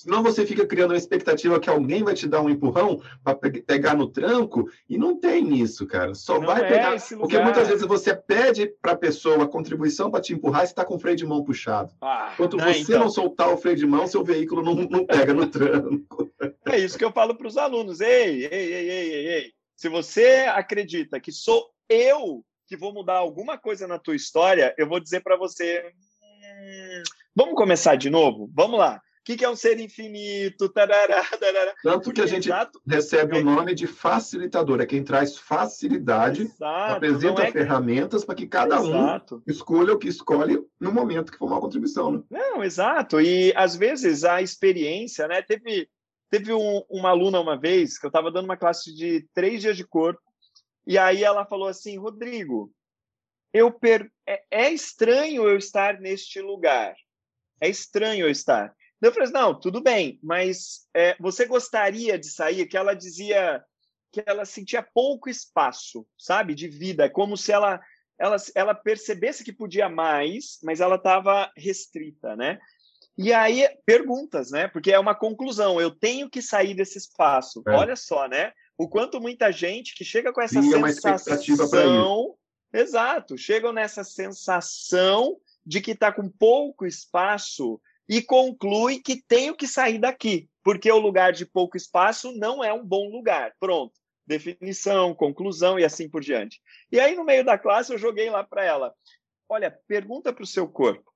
Senão você fica criando uma expectativa que alguém vai te dar um empurrão para pegar no tranco e não tem isso, cara. Só não vai é pegar. Porque muitas vezes você pede para a pessoa a contribuição para te empurrar e está com o freio de mão puxado. Ah, Enquanto né, você então... não soltar o freio de mão, seu veículo não, não pega no tranco. É isso que eu falo para os alunos. Ei, ei, ei, ei, ei, ei. Se você acredita que sou eu que vou mudar alguma coisa na tua história, eu vou dizer para você. Hum, vamos começar de novo? Vamos lá que, que é um ser infinito? Tarará, tarará. Tanto que a gente Exato. recebe o nome de facilitador, é quem traz facilidade, Exato, apresenta é... ferramentas para que cada Exato. um escolha o que escolhe no momento que for uma contribuição. Né? Não, exato. E às vezes a experiência, né? Teve, teve um, uma aluna uma vez que eu estava dando uma classe de três dias de corpo, e aí ela falou assim, Rodrigo, eu per... é, é estranho eu estar neste lugar. É estranho eu estar. Eu falei assim, não, tudo bem, mas é, você gostaria de sair? Que ela dizia que ela sentia pouco espaço, sabe, de vida, é como se ela, ela, ela percebesse que podia mais, mas ela estava restrita, né? E aí, perguntas, né? Porque é uma conclusão, eu tenho que sair desse espaço. É. Olha só, né? O quanto muita gente que chega com essa Cria sensação... Exato, chegam nessa sensação de que está com pouco espaço e conclui que tenho que sair daqui, porque o lugar de pouco espaço não é um bom lugar. Pronto. Definição, conclusão e assim por diante. E aí, no meio da classe, eu joguei lá para ela: olha, pergunta para o seu corpo.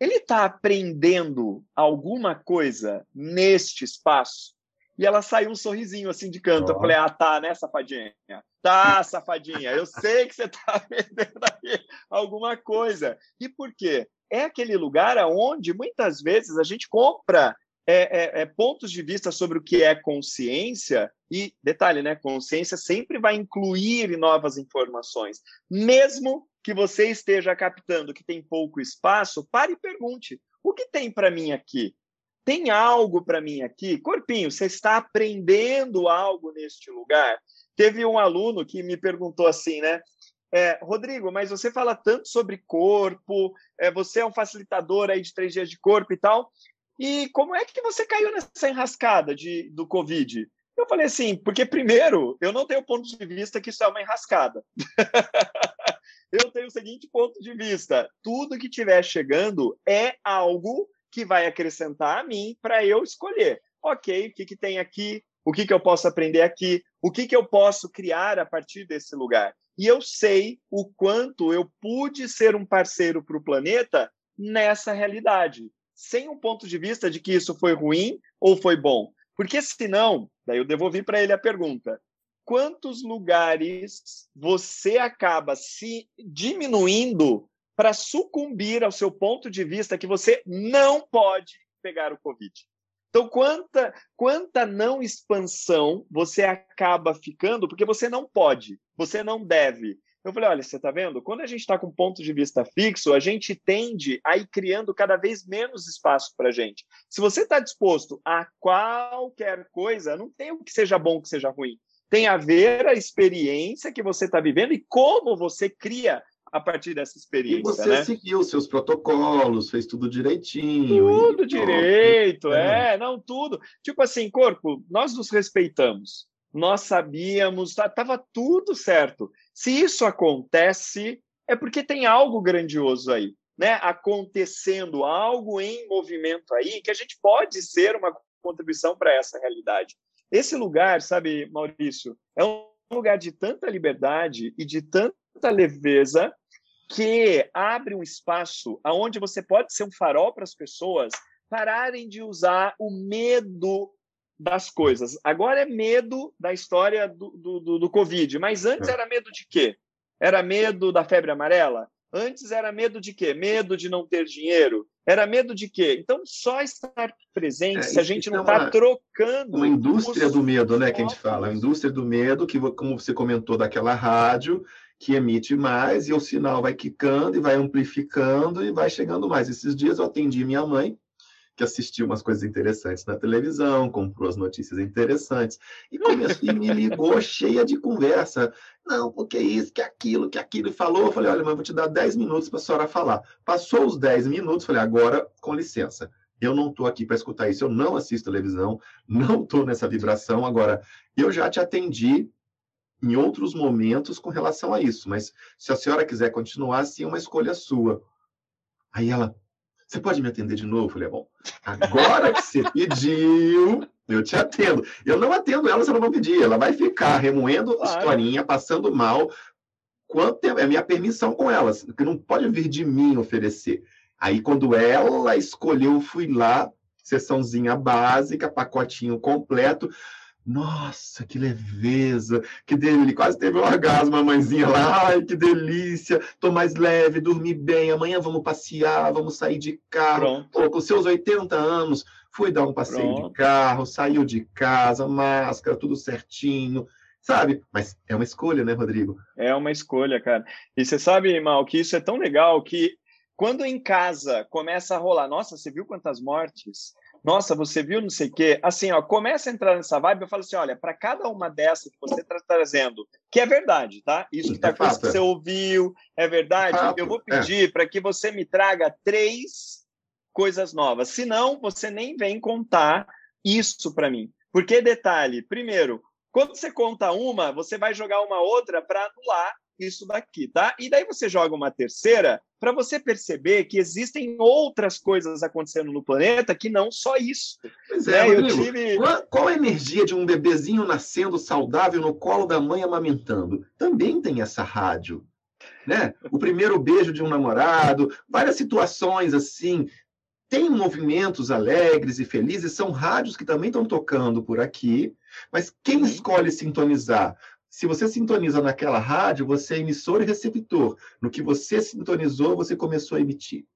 Ele está aprendendo alguma coisa neste espaço? E ela saiu um sorrisinho assim de canto. Oh. Eu falei: ah, tá, né, safadinha? Tá, safadinha. Eu sei que você está aprendendo alguma coisa. E por quê? É aquele lugar onde muitas vezes a gente compra é, é, é, pontos de vista sobre o que é consciência, e detalhe, né? Consciência sempre vai incluir novas informações. Mesmo que você esteja captando que tem pouco espaço, pare e pergunte: o que tem para mim aqui? Tem algo para mim aqui? Corpinho, você está aprendendo algo neste lugar? Teve um aluno que me perguntou assim, né? É, Rodrigo, mas você fala tanto sobre corpo, é, você é um facilitador aí de três dias de corpo e tal. E como é que você caiu nessa enrascada de, do Covid? Eu falei assim, porque primeiro, eu não tenho ponto de vista que isso é uma enrascada. eu tenho o seguinte ponto de vista: tudo que estiver chegando é algo que vai acrescentar a mim para eu escolher. Ok, o que, que tem aqui? O que, que eu posso aprender aqui? O que, que eu posso criar a partir desse lugar? E eu sei o quanto eu pude ser um parceiro para o planeta nessa realidade, sem um ponto de vista de que isso foi ruim ou foi bom. Porque senão, daí eu devolvi para ele a pergunta: quantos lugares você acaba se diminuindo para sucumbir ao seu ponto de vista que você não pode pegar o Covid? Então, quanta, quanta não expansão você acaba ficando porque você não pode, você não deve. Eu falei, olha, você está vendo? Quando a gente está com ponto de vista fixo, a gente tende a ir criando cada vez menos espaço para a gente. Se você está disposto a qualquer coisa, não tem o que seja bom, o que seja ruim. Tem a ver a experiência que você está vivendo e como você cria a partir dessa experiência. E você né? seguiu seus protocolos, fez tudo direitinho. Tudo e... direito, é. é, não, tudo. Tipo assim, corpo, nós nos respeitamos. Nós sabíamos, estava tá, tudo certo. Se isso acontece, é porque tem algo grandioso aí, né? Acontecendo, algo em movimento aí, que a gente pode ser uma contribuição para essa realidade. Esse lugar, sabe, Maurício, é um lugar de tanta liberdade e de tanta leveza que abre um espaço aonde você pode ser um farol para as pessoas pararem de usar o medo das coisas. Agora é medo da história do, do, do Covid, mas antes é. era medo de quê? Era medo da febre amarela? Antes era medo de quê? Medo de não ter dinheiro? Era medo de quê? Então, só estar presente, é, se a gente não está é trocando. Uma indústria do medo, né? Que a gente fala. A indústria do medo, que, como você comentou daquela rádio, que emite mais, e o sinal vai quicando e vai amplificando e vai chegando mais. Esses dias eu atendi minha mãe, que assistiu umas coisas interessantes na televisão, comprou as notícias interessantes, e começou e me ligou cheia de conversa. Não, porque isso, que aquilo, que aquilo. E falou, eu falei, olha, mãe, vou te dar 10 minutos para a senhora falar. Passou os 10 minutos, falei, agora, com licença. Eu não estou aqui para escutar isso, eu não assisto televisão, não estou nessa vibração. Agora, eu já te atendi em outros momentos com relação a isso, mas se a senhora quiser continuar, sim, é uma escolha sua. Aí ela, você pode me atender de novo? Eu falei, bom, agora que você pediu, eu te atendo. Eu não atendo ela se ela não pedir, ela vai ficar remoendo claro. historinha, passando mal. Quanto tempo? É minha permissão com ela, que não pode vir de mim oferecer. Aí, quando ela escolheu, eu fui lá, sessãozinha básica, pacotinho completo. Nossa, que leveza, que delícia. Quase teve um orgasmo, a mãezinha lá. Ai, que delícia. Tô mais leve, dormi bem. Amanhã vamos passear, vamos sair de carro. Pô, com seus 80 anos, fui dar um passeio Pronto. de carro, saiu de casa, máscara, tudo certinho. Sabe? Mas é uma escolha, né, Rodrigo? É uma escolha, cara. E você sabe, Mal, que isso é tão legal que quando em casa começa a rolar, nossa, você viu quantas mortes? Nossa, você viu não sei o quê. Assim, ó, começa a entrar nessa vibe, eu falo assim, olha, para cada uma dessas que você está trazendo, que é verdade, tá? Isso que, tá, é que você ouviu, é verdade, fato, eu vou é. pedir é. para que você me traga três coisas novas. Senão, você nem vem contar isso para mim. Porque, detalhe, primeiro, quando você conta uma, você vai jogar uma outra para anular isso daqui, tá? E daí você joga uma terceira para você perceber que existem outras coisas acontecendo no planeta que não só isso. Pois é, né? Rodrigo, tive... qual, qual, a energia de um bebezinho nascendo saudável no colo da mãe amamentando? Também tem essa rádio. Né? O primeiro beijo de um namorado, várias situações assim. Tem movimentos alegres e felizes, são rádios que também estão tocando por aqui, mas quem escolhe sintonizar? Se você sintoniza naquela rádio, você é emissor e receptor. No que você sintonizou, você começou a emitir.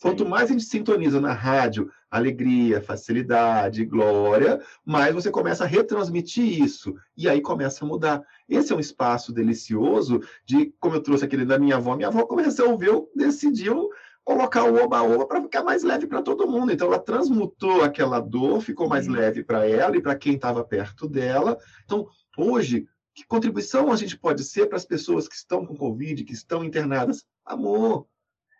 Quanto mais a gente sintoniza na rádio alegria, facilidade, glória, mais você começa a retransmitir isso. E aí começa a mudar. Esse é um espaço delicioso de, como eu trouxe aquele da minha avó, minha avó resolveu, decidiu colocar o oba-oba para ficar mais leve para todo mundo. Então, ela transmutou aquela dor, ficou mais leve para ela e para quem estava perto dela. Então, hoje, que contribuição a gente pode ser para as pessoas que estão com Covid, que estão internadas? Amor.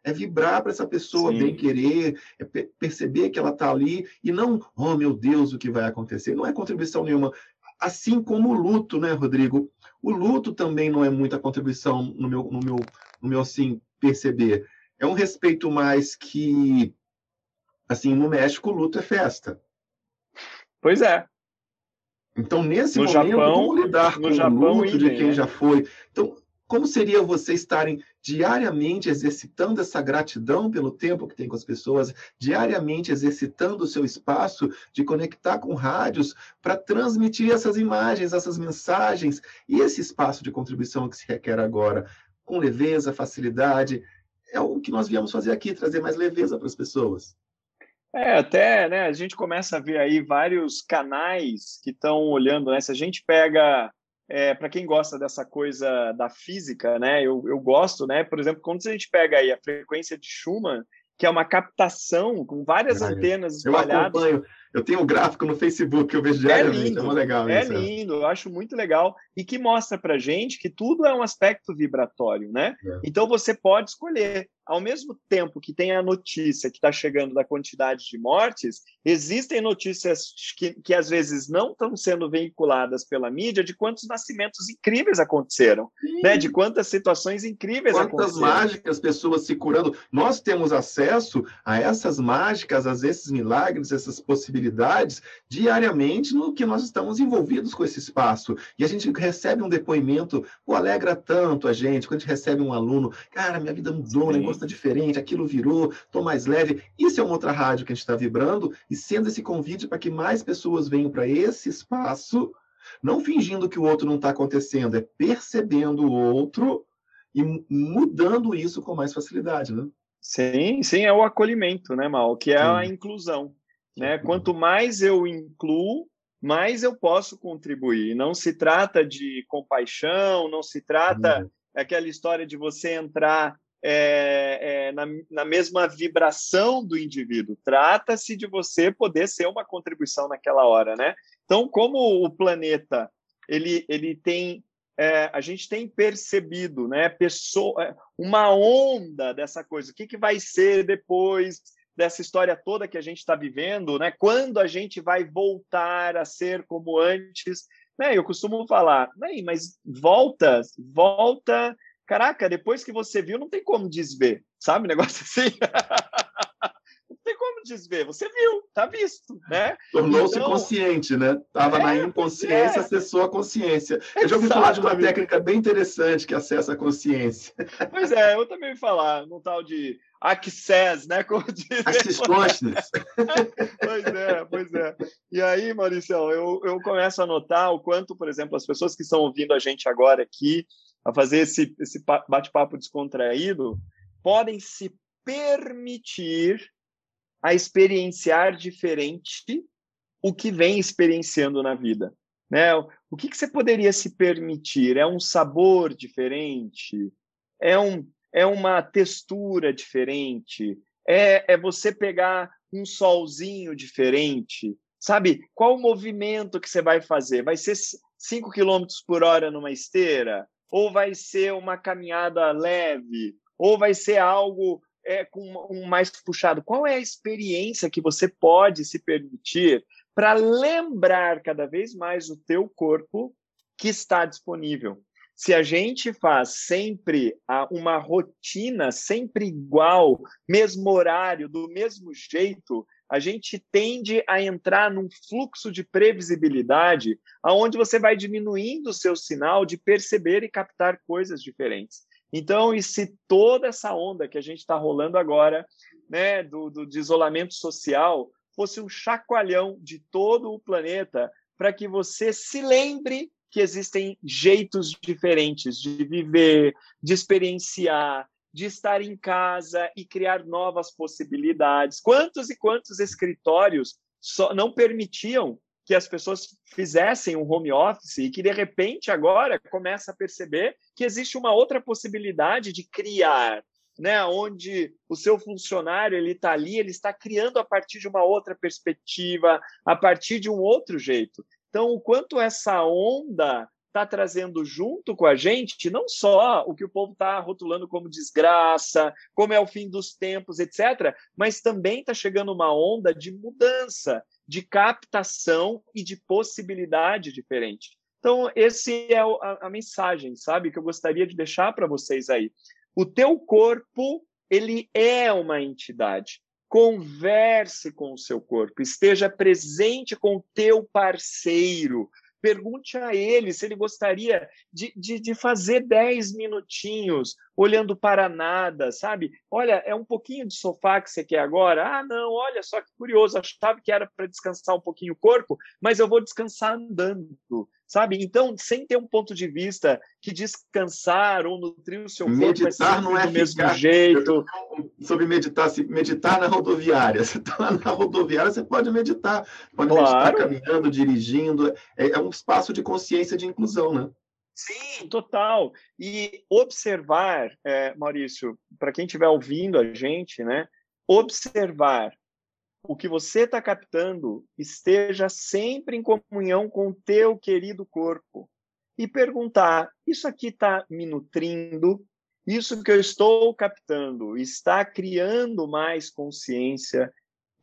É vibrar para essa pessoa Sim. bem querer, é perceber que ela está ali e não, oh meu Deus, o que vai acontecer? Não é contribuição nenhuma. Assim como o luto, né, Rodrigo? O luto também não é muita contribuição no meu, no meu, no meu assim, perceber. É um respeito mais que, assim, no México, o luto é festa. Pois é, então, nesse no momento, Japão, como lidar com Japão, o luto de quem né? já foi? Então, como seria você estarem diariamente exercitando essa gratidão pelo tempo que tem com as pessoas, diariamente exercitando o seu espaço de conectar com rádios para transmitir essas imagens, essas mensagens e esse espaço de contribuição que se requer agora, com leveza, facilidade, é o que nós viemos fazer aqui, trazer mais leveza para as pessoas. É, até, né, a gente começa a ver aí vários canais que estão olhando, né? Se a gente pega, é, para quem gosta dessa coisa da física, né, eu, eu gosto, né, por exemplo, quando a gente pega aí a frequência de Schumann, que é uma captação com várias antenas espalhadas. Eu acompanho, eu tenho um gráfico no Facebook eu vejo é diariamente, é, lindo, é legal É isso, lindo, eu acho muito legal e que mostra para gente que tudo é um aspecto vibratório, né? É. Então você pode escolher ao mesmo tempo que tem a notícia que está chegando da quantidade de mortes, existem notícias que, que às vezes não estão sendo veiculadas pela mídia de quantos nascimentos incríveis aconteceram, né? de quantas situações incríveis quantas aconteceram. Quantas mágicas, pessoas se curando. Nós temos acesso a essas mágicas, a esses milagres, essas possibilidades diariamente no que nós estamos envolvidos com esse espaço. E a gente recebe um depoimento, o alegra tanto a gente, quando a gente recebe um aluno, cara, minha vida mudou, né? gosta diferente, aquilo virou, estou mais leve. Isso é uma outra rádio que a gente está vibrando e sendo esse convite para que mais pessoas venham para esse espaço, não fingindo que o outro não está acontecendo, é percebendo o outro e mudando isso com mais facilidade, né? Sim, sim, é o acolhimento, né, Mal? Que é sim. a inclusão. Né? Quanto mais eu incluo, mais eu posso contribuir. Não se trata de compaixão, não se trata uhum. aquela história de você entrar é, é, na, na, mesma vibração do indivíduo. Trata-se de você poder ser uma contribuição naquela hora, né? Então, como o planeta ele, ele tem é, a gente tem percebido, né, pessoa, é, uma onda dessa coisa. O que, que vai ser depois dessa história toda que a gente está vivendo, né? Quando a gente vai voltar a ser como antes? Né? Eu costumo falar, mas volta, volta caraca, depois que você viu, não tem como desver, sabe? Um negócio assim. não tem como desver? Você viu, tá visto, né? Tornou-se então, consciente, né? Estava é, na inconsciência, é. acessou a consciência. Eu já ouvi falar de uma técnica bem interessante que acessa a consciência. Pois é, eu também ouvi falar num tal de Access, né? Como Access Consciousness. pois é, pois é. E aí, Maurício, eu, eu começo a notar o quanto, por exemplo, as pessoas que estão ouvindo a gente agora aqui, a fazer esse, esse bate-papo descontraído, podem se permitir a experienciar diferente o que vem experienciando na vida. Né? O que, que você poderia se permitir? É um sabor diferente? É, um, é uma textura diferente? É, é você pegar um solzinho diferente? Sabe? Qual o movimento que você vai fazer? Vai ser 5 km por hora numa esteira? Ou vai ser uma caminhada leve? Ou vai ser algo é, com um mais puxado? Qual é a experiência que você pode se permitir para lembrar cada vez mais o teu corpo que está disponível? Se a gente faz sempre uma rotina, sempre igual, mesmo horário, do mesmo jeito, a gente tende a entrar num fluxo de previsibilidade aonde você vai diminuindo o seu sinal de perceber e captar coisas diferentes. Então, e se toda essa onda que a gente está rolando agora, né, do, do de isolamento social, fosse um chacoalhão de todo o planeta para que você se lembre que existem jeitos diferentes de viver, de experienciar, de estar em casa e criar novas possibilidades. Quantos e quantos escritórios só não permitiam que as pessoas fizessem um home office e que de repente agora começa a perceber que existe uma outra possibilidade de criar, né, onde o seu funcionário ele está ali, ele está criando a partir de uma outra perspectiva, a partir de um outro jeito. Então, o quanto essa onda está trazendo junto com a gente não só o que o povo está rotulando como desgraça, como é o fim dos tempos, etc., mas também está chegando uma onda de mudança, de captação e de possibilidade diferente. Então, esse é a, a mensagem, sabe, que eu gostaria de deixar para vocês aí. O teu corpo, ele é uma entidade. Converse com o seu corpo, esteja presente com o teu parceiro, Pergunte a ele se ele gostaria de, de, de, fazer 10 minutinhos olhando para nada, sabe? Olha, é um pouquinho de sofá que você quer agora? Ah, não, olha só que curioso, achava que era para descansar um pouquinho o corpo, mas eu vou descansar andando sabe? Então, sem ter um ponto de vista que descansar ou nutrir o seu corpo meditar não é do mesmo jeito. Sobre meditar, se meditar na rodoviária. Você está lá na rodoviária, você pode meditar, pode claro. meditar caminhando, dirigindo. É, é um espaço de consciência de inclusão, né? Sim, total. E observar, é, Maurício, para quem estiver ouvindo a gente, né? Observar o que você está captando esteja sempre em comunhão com o teu querido corpo e perguntar: isso aqui está me nutrindo? Isso que eu estou captando está criando mais consciência?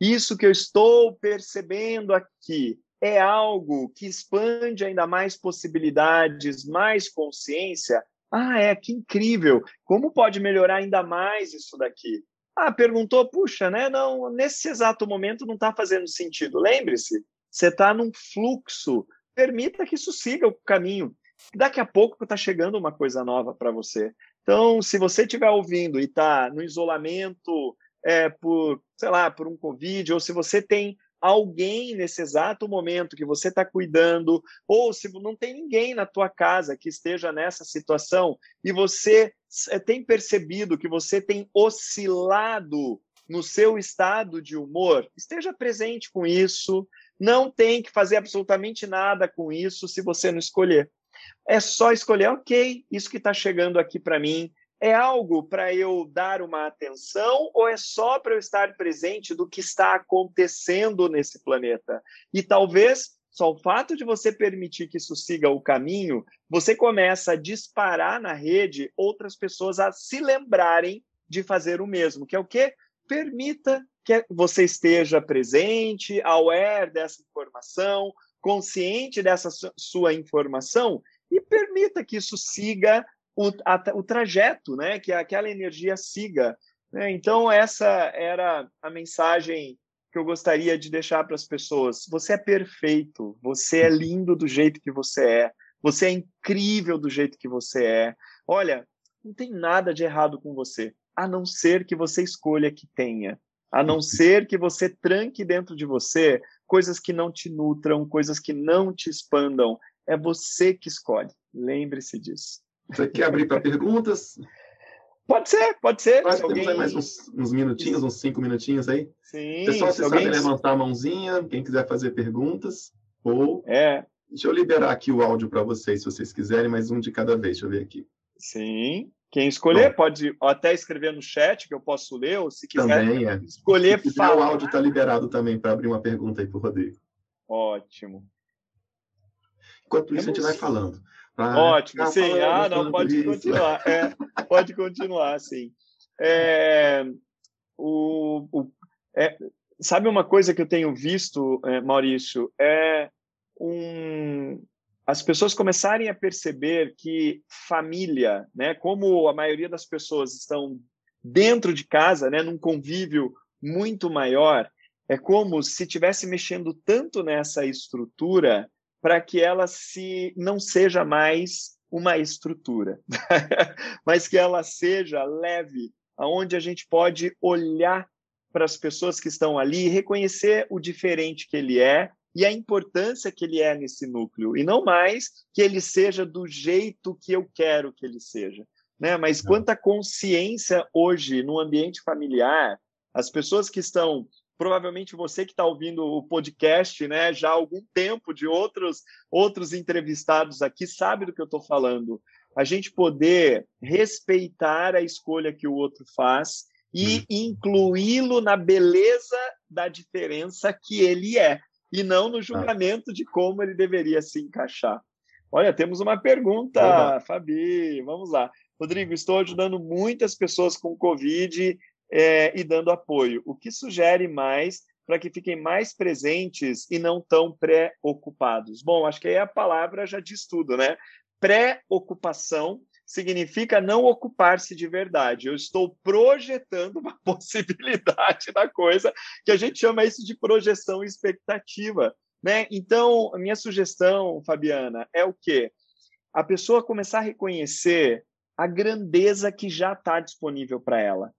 Isso que eu estou percebendo aqui é algo que expande ainda mais possibilidades, mais consciência? Ah, é, que incrível! Como pode melhorar ainda mais isso daqui? Ah, perguntou, puxa, né? Não, nesse exato momento não está fazendo sentido. Lembre-se, você está num fluxo. Permita que isso siga o caminho. Daqui a pouco está chegando uma coisa nova para você. Então, se você estiver ouvindo e está no isolamento é, por, sei lá, por um Covid, ou se você tem alguém nesse exato momento que você está cuidando, ou se não tem ninguém na tua casa que esteja nessa situação e você eh, tem percebido que você tem oscilado no seu estado de humor, esteja presente com isso. Não tem que fazer absolutamente nada com isso se você não escolher. É só escolher, ok, isso que está chegando aqui para mim é algo para eu dar uma atenção ou é só para eu estar presente do que está acontecendo nesse planeta? E talvez só o fato de você permitir que isso siga o caminho, você começa a disparar na rede outras pessoas a se lembrarem de fazer o mesmo, que é o quê? Permita que você esteja presente, aware dessa informação, consciente dessa sua informação e permita que isso siga o, a, o trajeto, né? Que aquela energia siga. Né? Então, essa era a mensagem que eu gostaria de deixar para as pessoas. Você é perfeito, você é lindo do jeito que você é, você é incrível do jeito que você é. Olha, não tem nada de errado com você, a não ser que você escolha que tenha, a não ser que você tranque dentro de você coisas que não te nutram, coisas que não te expandam. É você que escolhe. Lembre-se disso. Você quer abrir para perguntas? Pode ser, pode ser. Acho alguém... temos aí mais uns, uns, minutinhos, uns cinco minutinhos aí. Sim. Pessoal, vocês alguém... sabem levantar a mãozinha, quem quiser fazer perguntas. Ou. É. Deixa eu liberar aqui o áudio para vocês, se vocês quiserem, mais um de cada vez. Deixa eu ver aqui. Sim. Quem escolher Bom. pode até escrever no chat, que eu posso ler, ou se quiser também, é. escolher. Se quiser, o áudio está liberado também para abrir uma pergunta aí para o Rodrigo. Ótimo. Enquanto isso, Temos... a gente vai falando. Ah, Ótimo, sim. ah, não, pode continuar. É, pode continuar, sim. É, o, o, é, sabe uma coisa que eu tenho visto, é, Maurício? É um, as pessoas começarem a perceber que família, né, como a maioria das pessoas estão dentro de casa, né, num convívio muito maior, é como se estivesse mexendo tanto nessa estrutura para que ela se não seja mais uma estrutura, mas que ela seja leve, aonde a gente pode olhar para as pessoas que estão ali, reconhecer o diferente que ele é e a importância que ele é nesse núcleo, e não mais que ele seja do jeito que eu quero que ele seja. Né? Mas quanta consciência hoje no ambiente familiar, as pessoas que estão provavelmente você que está ouvindo o podcast, né, já há algum tempo de outros outros entrevistados aqui sabe do que eu estou falando. A gente poder respeitar a escolha que o outro faz e uhum. incluí-lo na beleza da diferença que ele é e não no julgamento de como ele deveria se encaixar. Olha, temos uma pergunta, Fabi. Vamos lá. Rodrigo, estou ajudando muitas pessoas com Covid é, e dando apoio, o que sugere mais para que fiquem mais presentes e não tão preocupados. Bom, acho que aí a palavra já diz tudo, né? Preocupação significa não ocupar-se de verdade. Eu estou projetando uma possibilidade da coisa, que a gente chama isso de projeção expectativa. Né? Então, a minha sugestão, Fabiana, é o quê? A pessoa começar a reconhecer a grandeza que já está disponível para ela.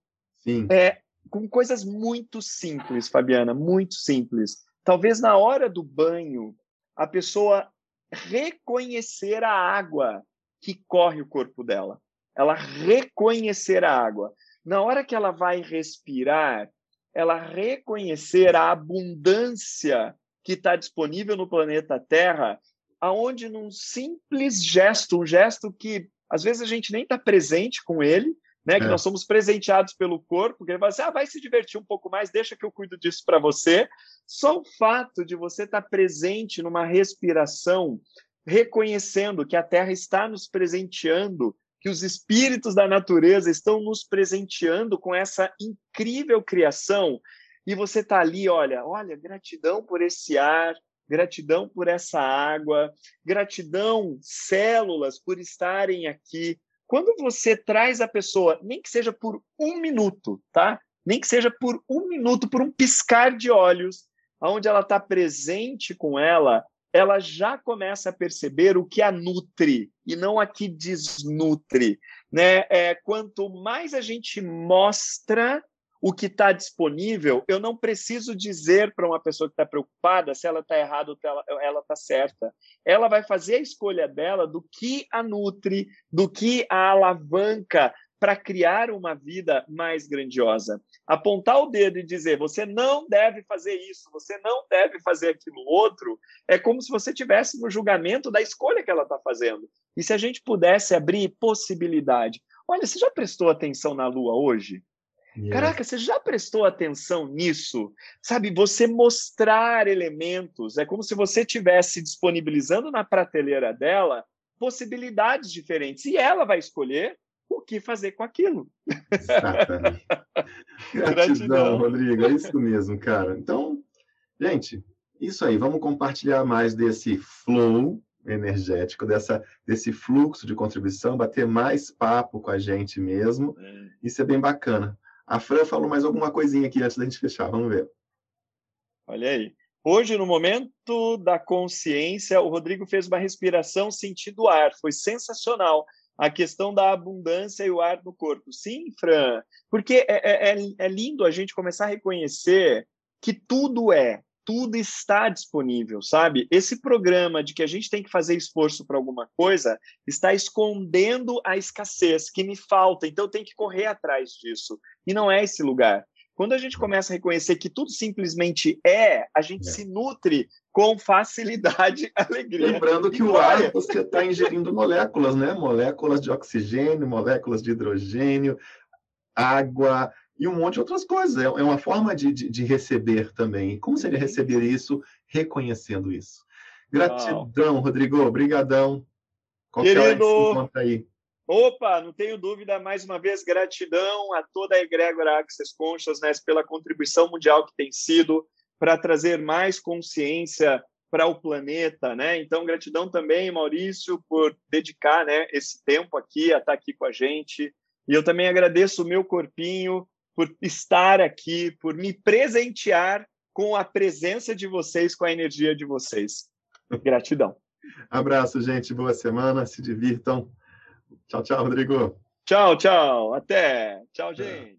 Sim. É, com coisas muito simples, Fabiana, muito simples. Talvez na hora do banho, a pessoa reconhecer a água que corre o corpo dela. Ela reconhecer a água. Na hora que ela vai respirar, ela reconhecer a abundância que está disponível no planeta Terra, aonde num simples gesto, um gesto que às vezes a gente nem está presente com ele, né? Que é. nós somos presenteados pelo corpo, que ele fala assim: ah, vai se divertir um pouco mais, deixa que eu cuido disso para você. Só o fato de você estar tá presente numa respiração, reconhecendo que a Terra está nos presenteando, que os espíritos da natureza estão nos presenteando com essa incrível criação, e você está ali, olha, olha, gratidão por esse ar, gratidão por essa água, gratidão, células, por estarem aqui, quando você traz a pessoa, nem que seja por um minuto, tá? Nem que seja por um minuto, por um piscar de olhos, onde ela está presente com ela, ela já começa a perceber o que a nutre e não a que desnutre. Né? É, quanto mais a gente mostra o que está disponível, eu não preciso dizer para uma pessoa que está preocupada se ela está errada ou ela está certa. Ela vai fazer a escolha dela do que a nutre, do que a alavanca para criar uma vida mais grandiosa. Apontar o dedo e dizer você não deve fazer isso, você não deve fazer aquilo outro, é como se você tivesse no julgamento da escolha que ela está fazendo. E se a gente pudesse abrir possibilidade. Olha, você já prestou atenção na Lua hoje? Yeah. Caraca, você já prestou atenção nisso? Sabe, você mostrar elementos, é como se você estivesse disponibilizando na prateleira dela possibilidades diferentes e ela vai escolher o que fazer com aquilo. Exatamente. Gratidão, Rodrigo, é isso mesmo, cara. Então, gente, isso aí, vamos compartilhar mais desse flow energético, dessa, desse fluxo de contribuição, bater mais papo com a gente mesmo. É. Isso é bem bacana. A Fran falou mais alguma coisinha aqui antes da gente fechar, vamos ver. Olha aí. Hoje, no momento da consciência, o Rodrigo fez uma respiração sentindo ar. Foi sensacional. A questão da abundância e o ar no corpo. Sim, Fran, porque é, é, é, é lindo a gente começar a reconhecer que tudo é, tudo está disponível, sabe? Esse programa de que a gente tem que fazer esforço para alguma coisa está escondendo a escassez que me falta, então eu tenho que correr atrás disso. E não é esse lugar. Quando a gente começa a reconhecer que tudo simplesmente é, a gente é. se nutre com facilidade e alegria. Lembrando que o ar você está ingerindo moléculas, né? Moléculas de oxigênio, moléculas de hidrogênio, água e um monte de outras coisas. É, é uma forma de, de, de receber também. Como seria receber isso reconhecendo isso? Gratidão, Uau. Rodrigo. Obrigadão. Qualquer Querido... hora que aí. Opa, não tenho dúvida, mais uma vez, gratidão a toda a egrégora Access Consciousness pela contribuição mundial que tem sido para trazer mais consciência para o planeta, né? Então, gratidão também, Maurício, por dedicar né, esse tempo aqui, a estar aqui com a gente. E eu também agradeço o meu corpinho por estar aqui, por me presentear com a presença de vocês, com a energia de vocês. Gratidão. Abraço, gente. Boa semana. Se divirtam. Tchau, tchau, Rodrigo. Tchau, tchau. Até. Tchau, gente.